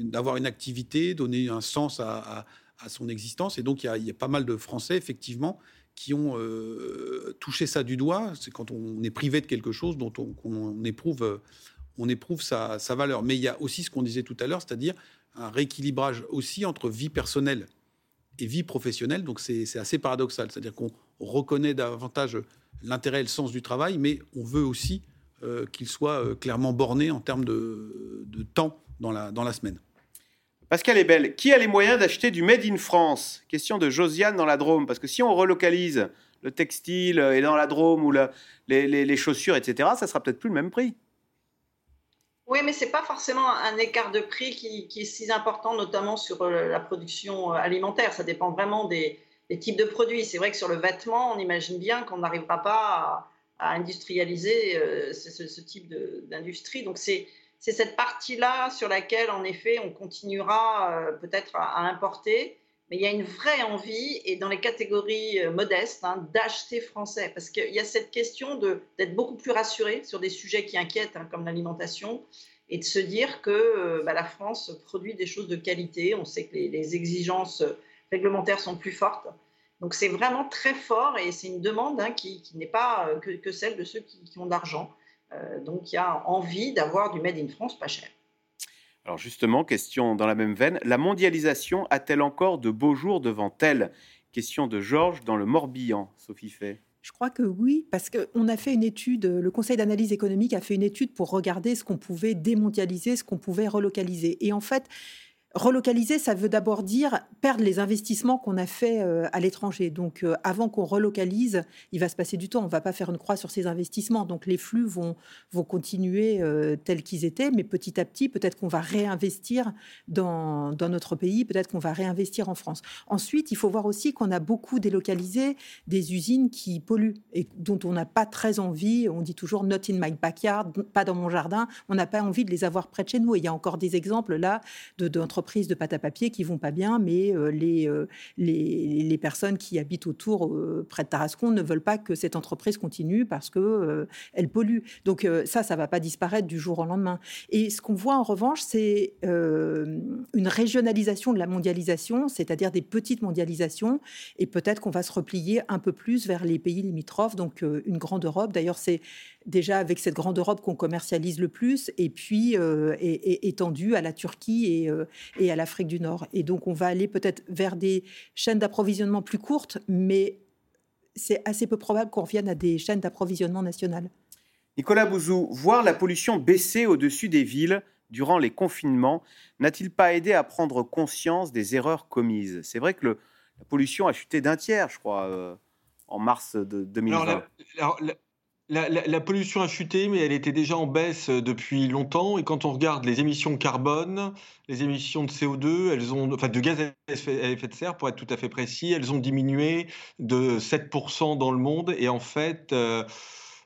d'avoir une activité, donner un sens à, son existence. Et donc, il y, a, il y, a, pas mal de Français, effectivement, qui ont euh, touché ça du doigt. C'est quand on est privé de quelque chose dont on, éprouve, on éprouve sa, valeur. Mais il y a aussi ce qu'on disait tout à l'heure, c'est-à-dire un rééquilibrage aussi entre vie personnelle et vie professionnelle. Donc c'est assez paradoxal. C'est-à-dire qu'on reconnaît davantage l'intérêt et le sens du travail, mais on veut aussi euh, qu'il soit euh, clairement borné en termes de, temps dans la, dans la semaine. Pascal est belle. Qui a les moyens d'acheter du Made in France? Question de Josiane dans la Drôme. Parce que si on relocalise le textile et dans la Drôme ou les, chaussures, etc., ça sera peut-être plus le même prix. Oui, mais ce n'est pas forcément un écart de prix qui, est si important, notamment sur euh, la production euh, alimentaire. Ça dépend vraiment des, types de produits. C'est vrai que sur le vêtement, on imagine bien qu'on n'arrivera pas à, industrialiser euh, ce, type d'industrie. Donc c'est cette partie-là sur laquelle, en effet, on continuera peut-être à, importer. Mais il y a une vraie envie, et dans les catégories euh, modestes, hein, d'acheter français. Parce qu'il y a cette question d'être beaucoup plus rassuré sur des sujets qui inquiètent, hein, comme l'alimentation, et de se dire que euh, bah, la France produit des choses de qualité. On sait que les, exigences réglementaires sont plus fortes. Donc c'est vraiment très fort, et c'est une demande hein, qui, n'est pas que, celle de ceux qui, ont de l'argent. Euh, donc il y a envie d'avoir du Made in France pas cher. Alors justement, question dans la même veine, la mondialisation a-t-elle encore de beaux jours devant elle? Question de Georges dans le Morbihan, Sophie Fay. Je crois que oui, parce qu'on a fait une étude, le Conseil d'analyse économique a fait une étude pour regarder ce qu'on pouvait démondialiser, ce qu'on pouvait relocaliser. Et en fait, Relocaliser, ça veut d'abord dire perdre les investissements qu'on a fait euh, à l'étranger. Donc, euh, avant qu'on relocalise, il va se passer du temps. On ne va pas faire une croix sur ces investissements. Donc, les flux vont, vont continuer euh, tels qu'ils étaient, mais petit à petit, peut-être qu'on va réinvestir dans, dans notre pays, peut-être qu'on va réinvestir en France. Ensuite, il faut voir aussi qu'on a beaucoup délocalisé des usines qui polluent et dont on n'a pas très envie. On dit toujours not in my backyard, pas dans mon jardin. On n'a pas envie de les avoir près de chez nous. Il y a encore des exemples là d'entreprises entreprises de pâte à papier qui vont pas bien, mais euh, les, euh, les, les, personnes qui habitent autour, euh, près de Tarascon, ne veulent pas que cette entreprise continue parce que elle pollue. Donc ça, ça va pas disparaître du jour au lendemain. Et ce qu'on voit en revanche, c'est une régionalisation de la mondialisation, c'est-à-dire des petites mondialisations, et peut-être qu'on va se replier un peu plus vers les pays limitrophes, donc une grande Europe. D'ailleurs, c'est déjà avec cette grande Europe qu'on commercialise le plus, et puis euh, étendue à la Turquie et, et à l'Afrique du Nord. Et donc on va aller peut-être vers des chaînes d'approvisionnement plus courtes, mais c'est assez peu probable qu'on revienne à des chaînes d'approvisionnement nationales. Nicolas Bouzou, voir la pollution baisser au-dessus des villes durant les confinements n'a-t-il pas aidé à prendre conscience des erreurs commises? C'est vrai que la pollution a chuté d'un tiers, je crois, euh, en mars de 2020. La, pollution a chuté, mais elle était déjà en baisse euh, depuis longtemps. Et quand on regarde les émissions carbone, les émissions de CO2, elles ont, enfin de gaz à effet de serre, pour être tout à fait précis, elles ont diminué de 7% dans le monde. Et en fait, euh,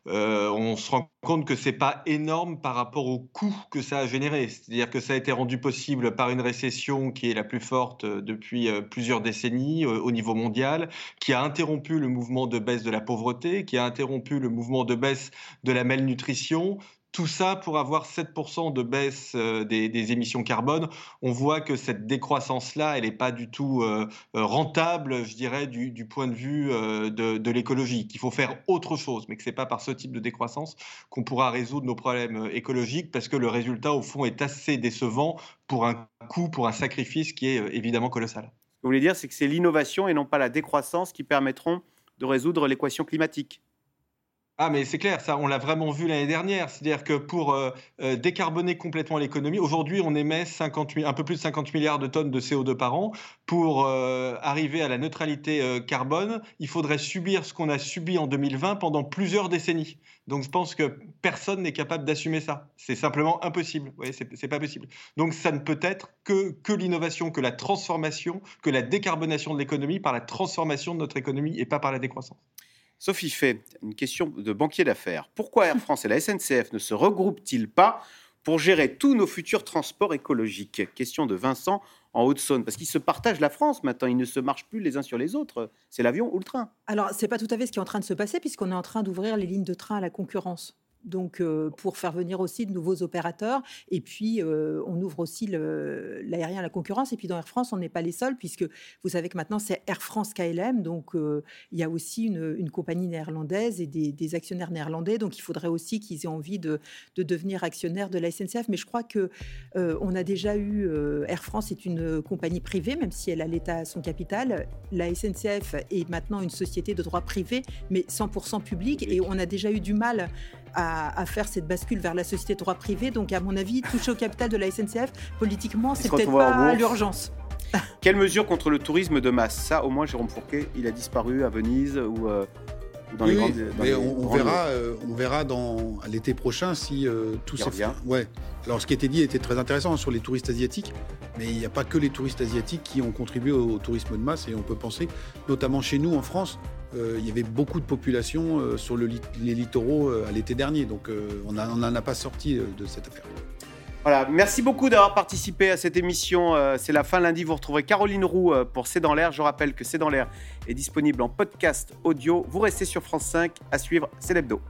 euh, on se rend compte que c'est pas énorme par rapport au coût que ça a généré. C'est-à-dire que ça a été rendu possible par une récession qui est la plus forte euh, depuis euh, plusieurs décennies au niveau mondial, qui a interrompu le mouvement de baisse de la pauvreté, qui a interrompu le mouvement de baisse de la malnutrition, tout ça pour avoir 7% de baisse euh, des, émissions carbone. On voit que cette décroissance-là, elle n'est pas du tout euh, euh, rentable, je dirais, du, point de vue de, l'écologie, qu'il faut faire autre chose, mais que ce n'est pas par ce type de décroissance qu'on pourra résoudre nos problèmes écologiques, parce que le résultat, au fond, est assez décevant pour un coût, pour un sacrifice qui est évidemment colossal. Ce que vous voulez dire, c'est que c'est l'innovation et non pas la décroissance qui permettront de résoudre l'équation climatique ah, mais c'est clair, ça, on l'a vraiment vu l'année dernière. C'est-à-dire que pour euh, euh, décarboner complètement l'économie, aujourd'hui, on émet 50, un peu plus de 50 milliards de tonnes de CO2 par an. Pour euh, arriver à la neutralité carbone, il faudrait subir ce qu'on a subi en 2020 pendant plusieurs décennies. Donc, je pense que personne n'est capable d'assumer ça. C'est simplement impossible. Oui, c'est pas possible. Donc, ça ne peut être que, que l'innovation, que la transformation, que la décarbonation de l'économie par la transformation de notre économie et pas par la décroissance. Sophie fait une question de banquier d'affaires. Pourquoi Air France et la SNCF ne se regroupent-ils pas pour gérer tous nos futurs transports écologiques? Question de Vincent en Haute-Saône, parce qu'ils se partagent la France maintenant, ils ne se marchent plus les uns sur les autres. C'est l'avion ou le train? Alors, c'est pas tout à fait ce qui est en train de se passer, puisqu'on est en train d'ouvrir les lignes de train à la concurrence donc euh, pour faire venir aussi de nouveaux opérateurs. Et puis, euh, on ouvre aussi l'aérien à la concurrence. Et puis, dans Air France, on n'est pas les seuls, puisque vous savez que maintenant, c'est Air France KLM. Donc, euh, il y a aussi une, compagnie néerlandaise et des, actionnaires néerlandais. Donc, il faudrait aussi qu'ils aient envie de, devenir actionnaires de la SNCF. Mais je crois que on a déjà eu... Air France est une compagnie privée, même si elle a l'État à son capital. La SNCF est maintenant une société de droit privé, mais 100% public. Et on a déjà eu du mal à, faire cette bascule vers la société de droit privé. Donc, à mon avis, toucher au capital de la SNCF, politiquement, c'est peut-être pas l'urgence. Quelle mesure contre le tourisme de masse? Ça, au moins, Jérôme Fourquet, il a disparu à Venise ou. Euh, dans les grandes, mais on, verra, euh, on verra dans l'été prochain si euh, tout ça Ouais. Alors ce qui était dit était très intéressant sur les touristes asiatiques, mais il n'y a pas que les touristes asiatiques qui ont contribué au tourisme de masse et on peut penser, notamment chez nous en France, il y avait beaucoup de population euh, sur les littoraux euh, à l'été dernier. Donc on n'en a pas sorti de cette affaire. Voilà, merci beaucoup d'avoir participé à cette émission. C'est la fin lundi. Vous retrouverez Caroline Roux pour C'est dans l'air. Je rappelle que C'est dans l'air est disponible en podcast audio. Vous restez sur France 5. À suivre, c'est l'hebdo.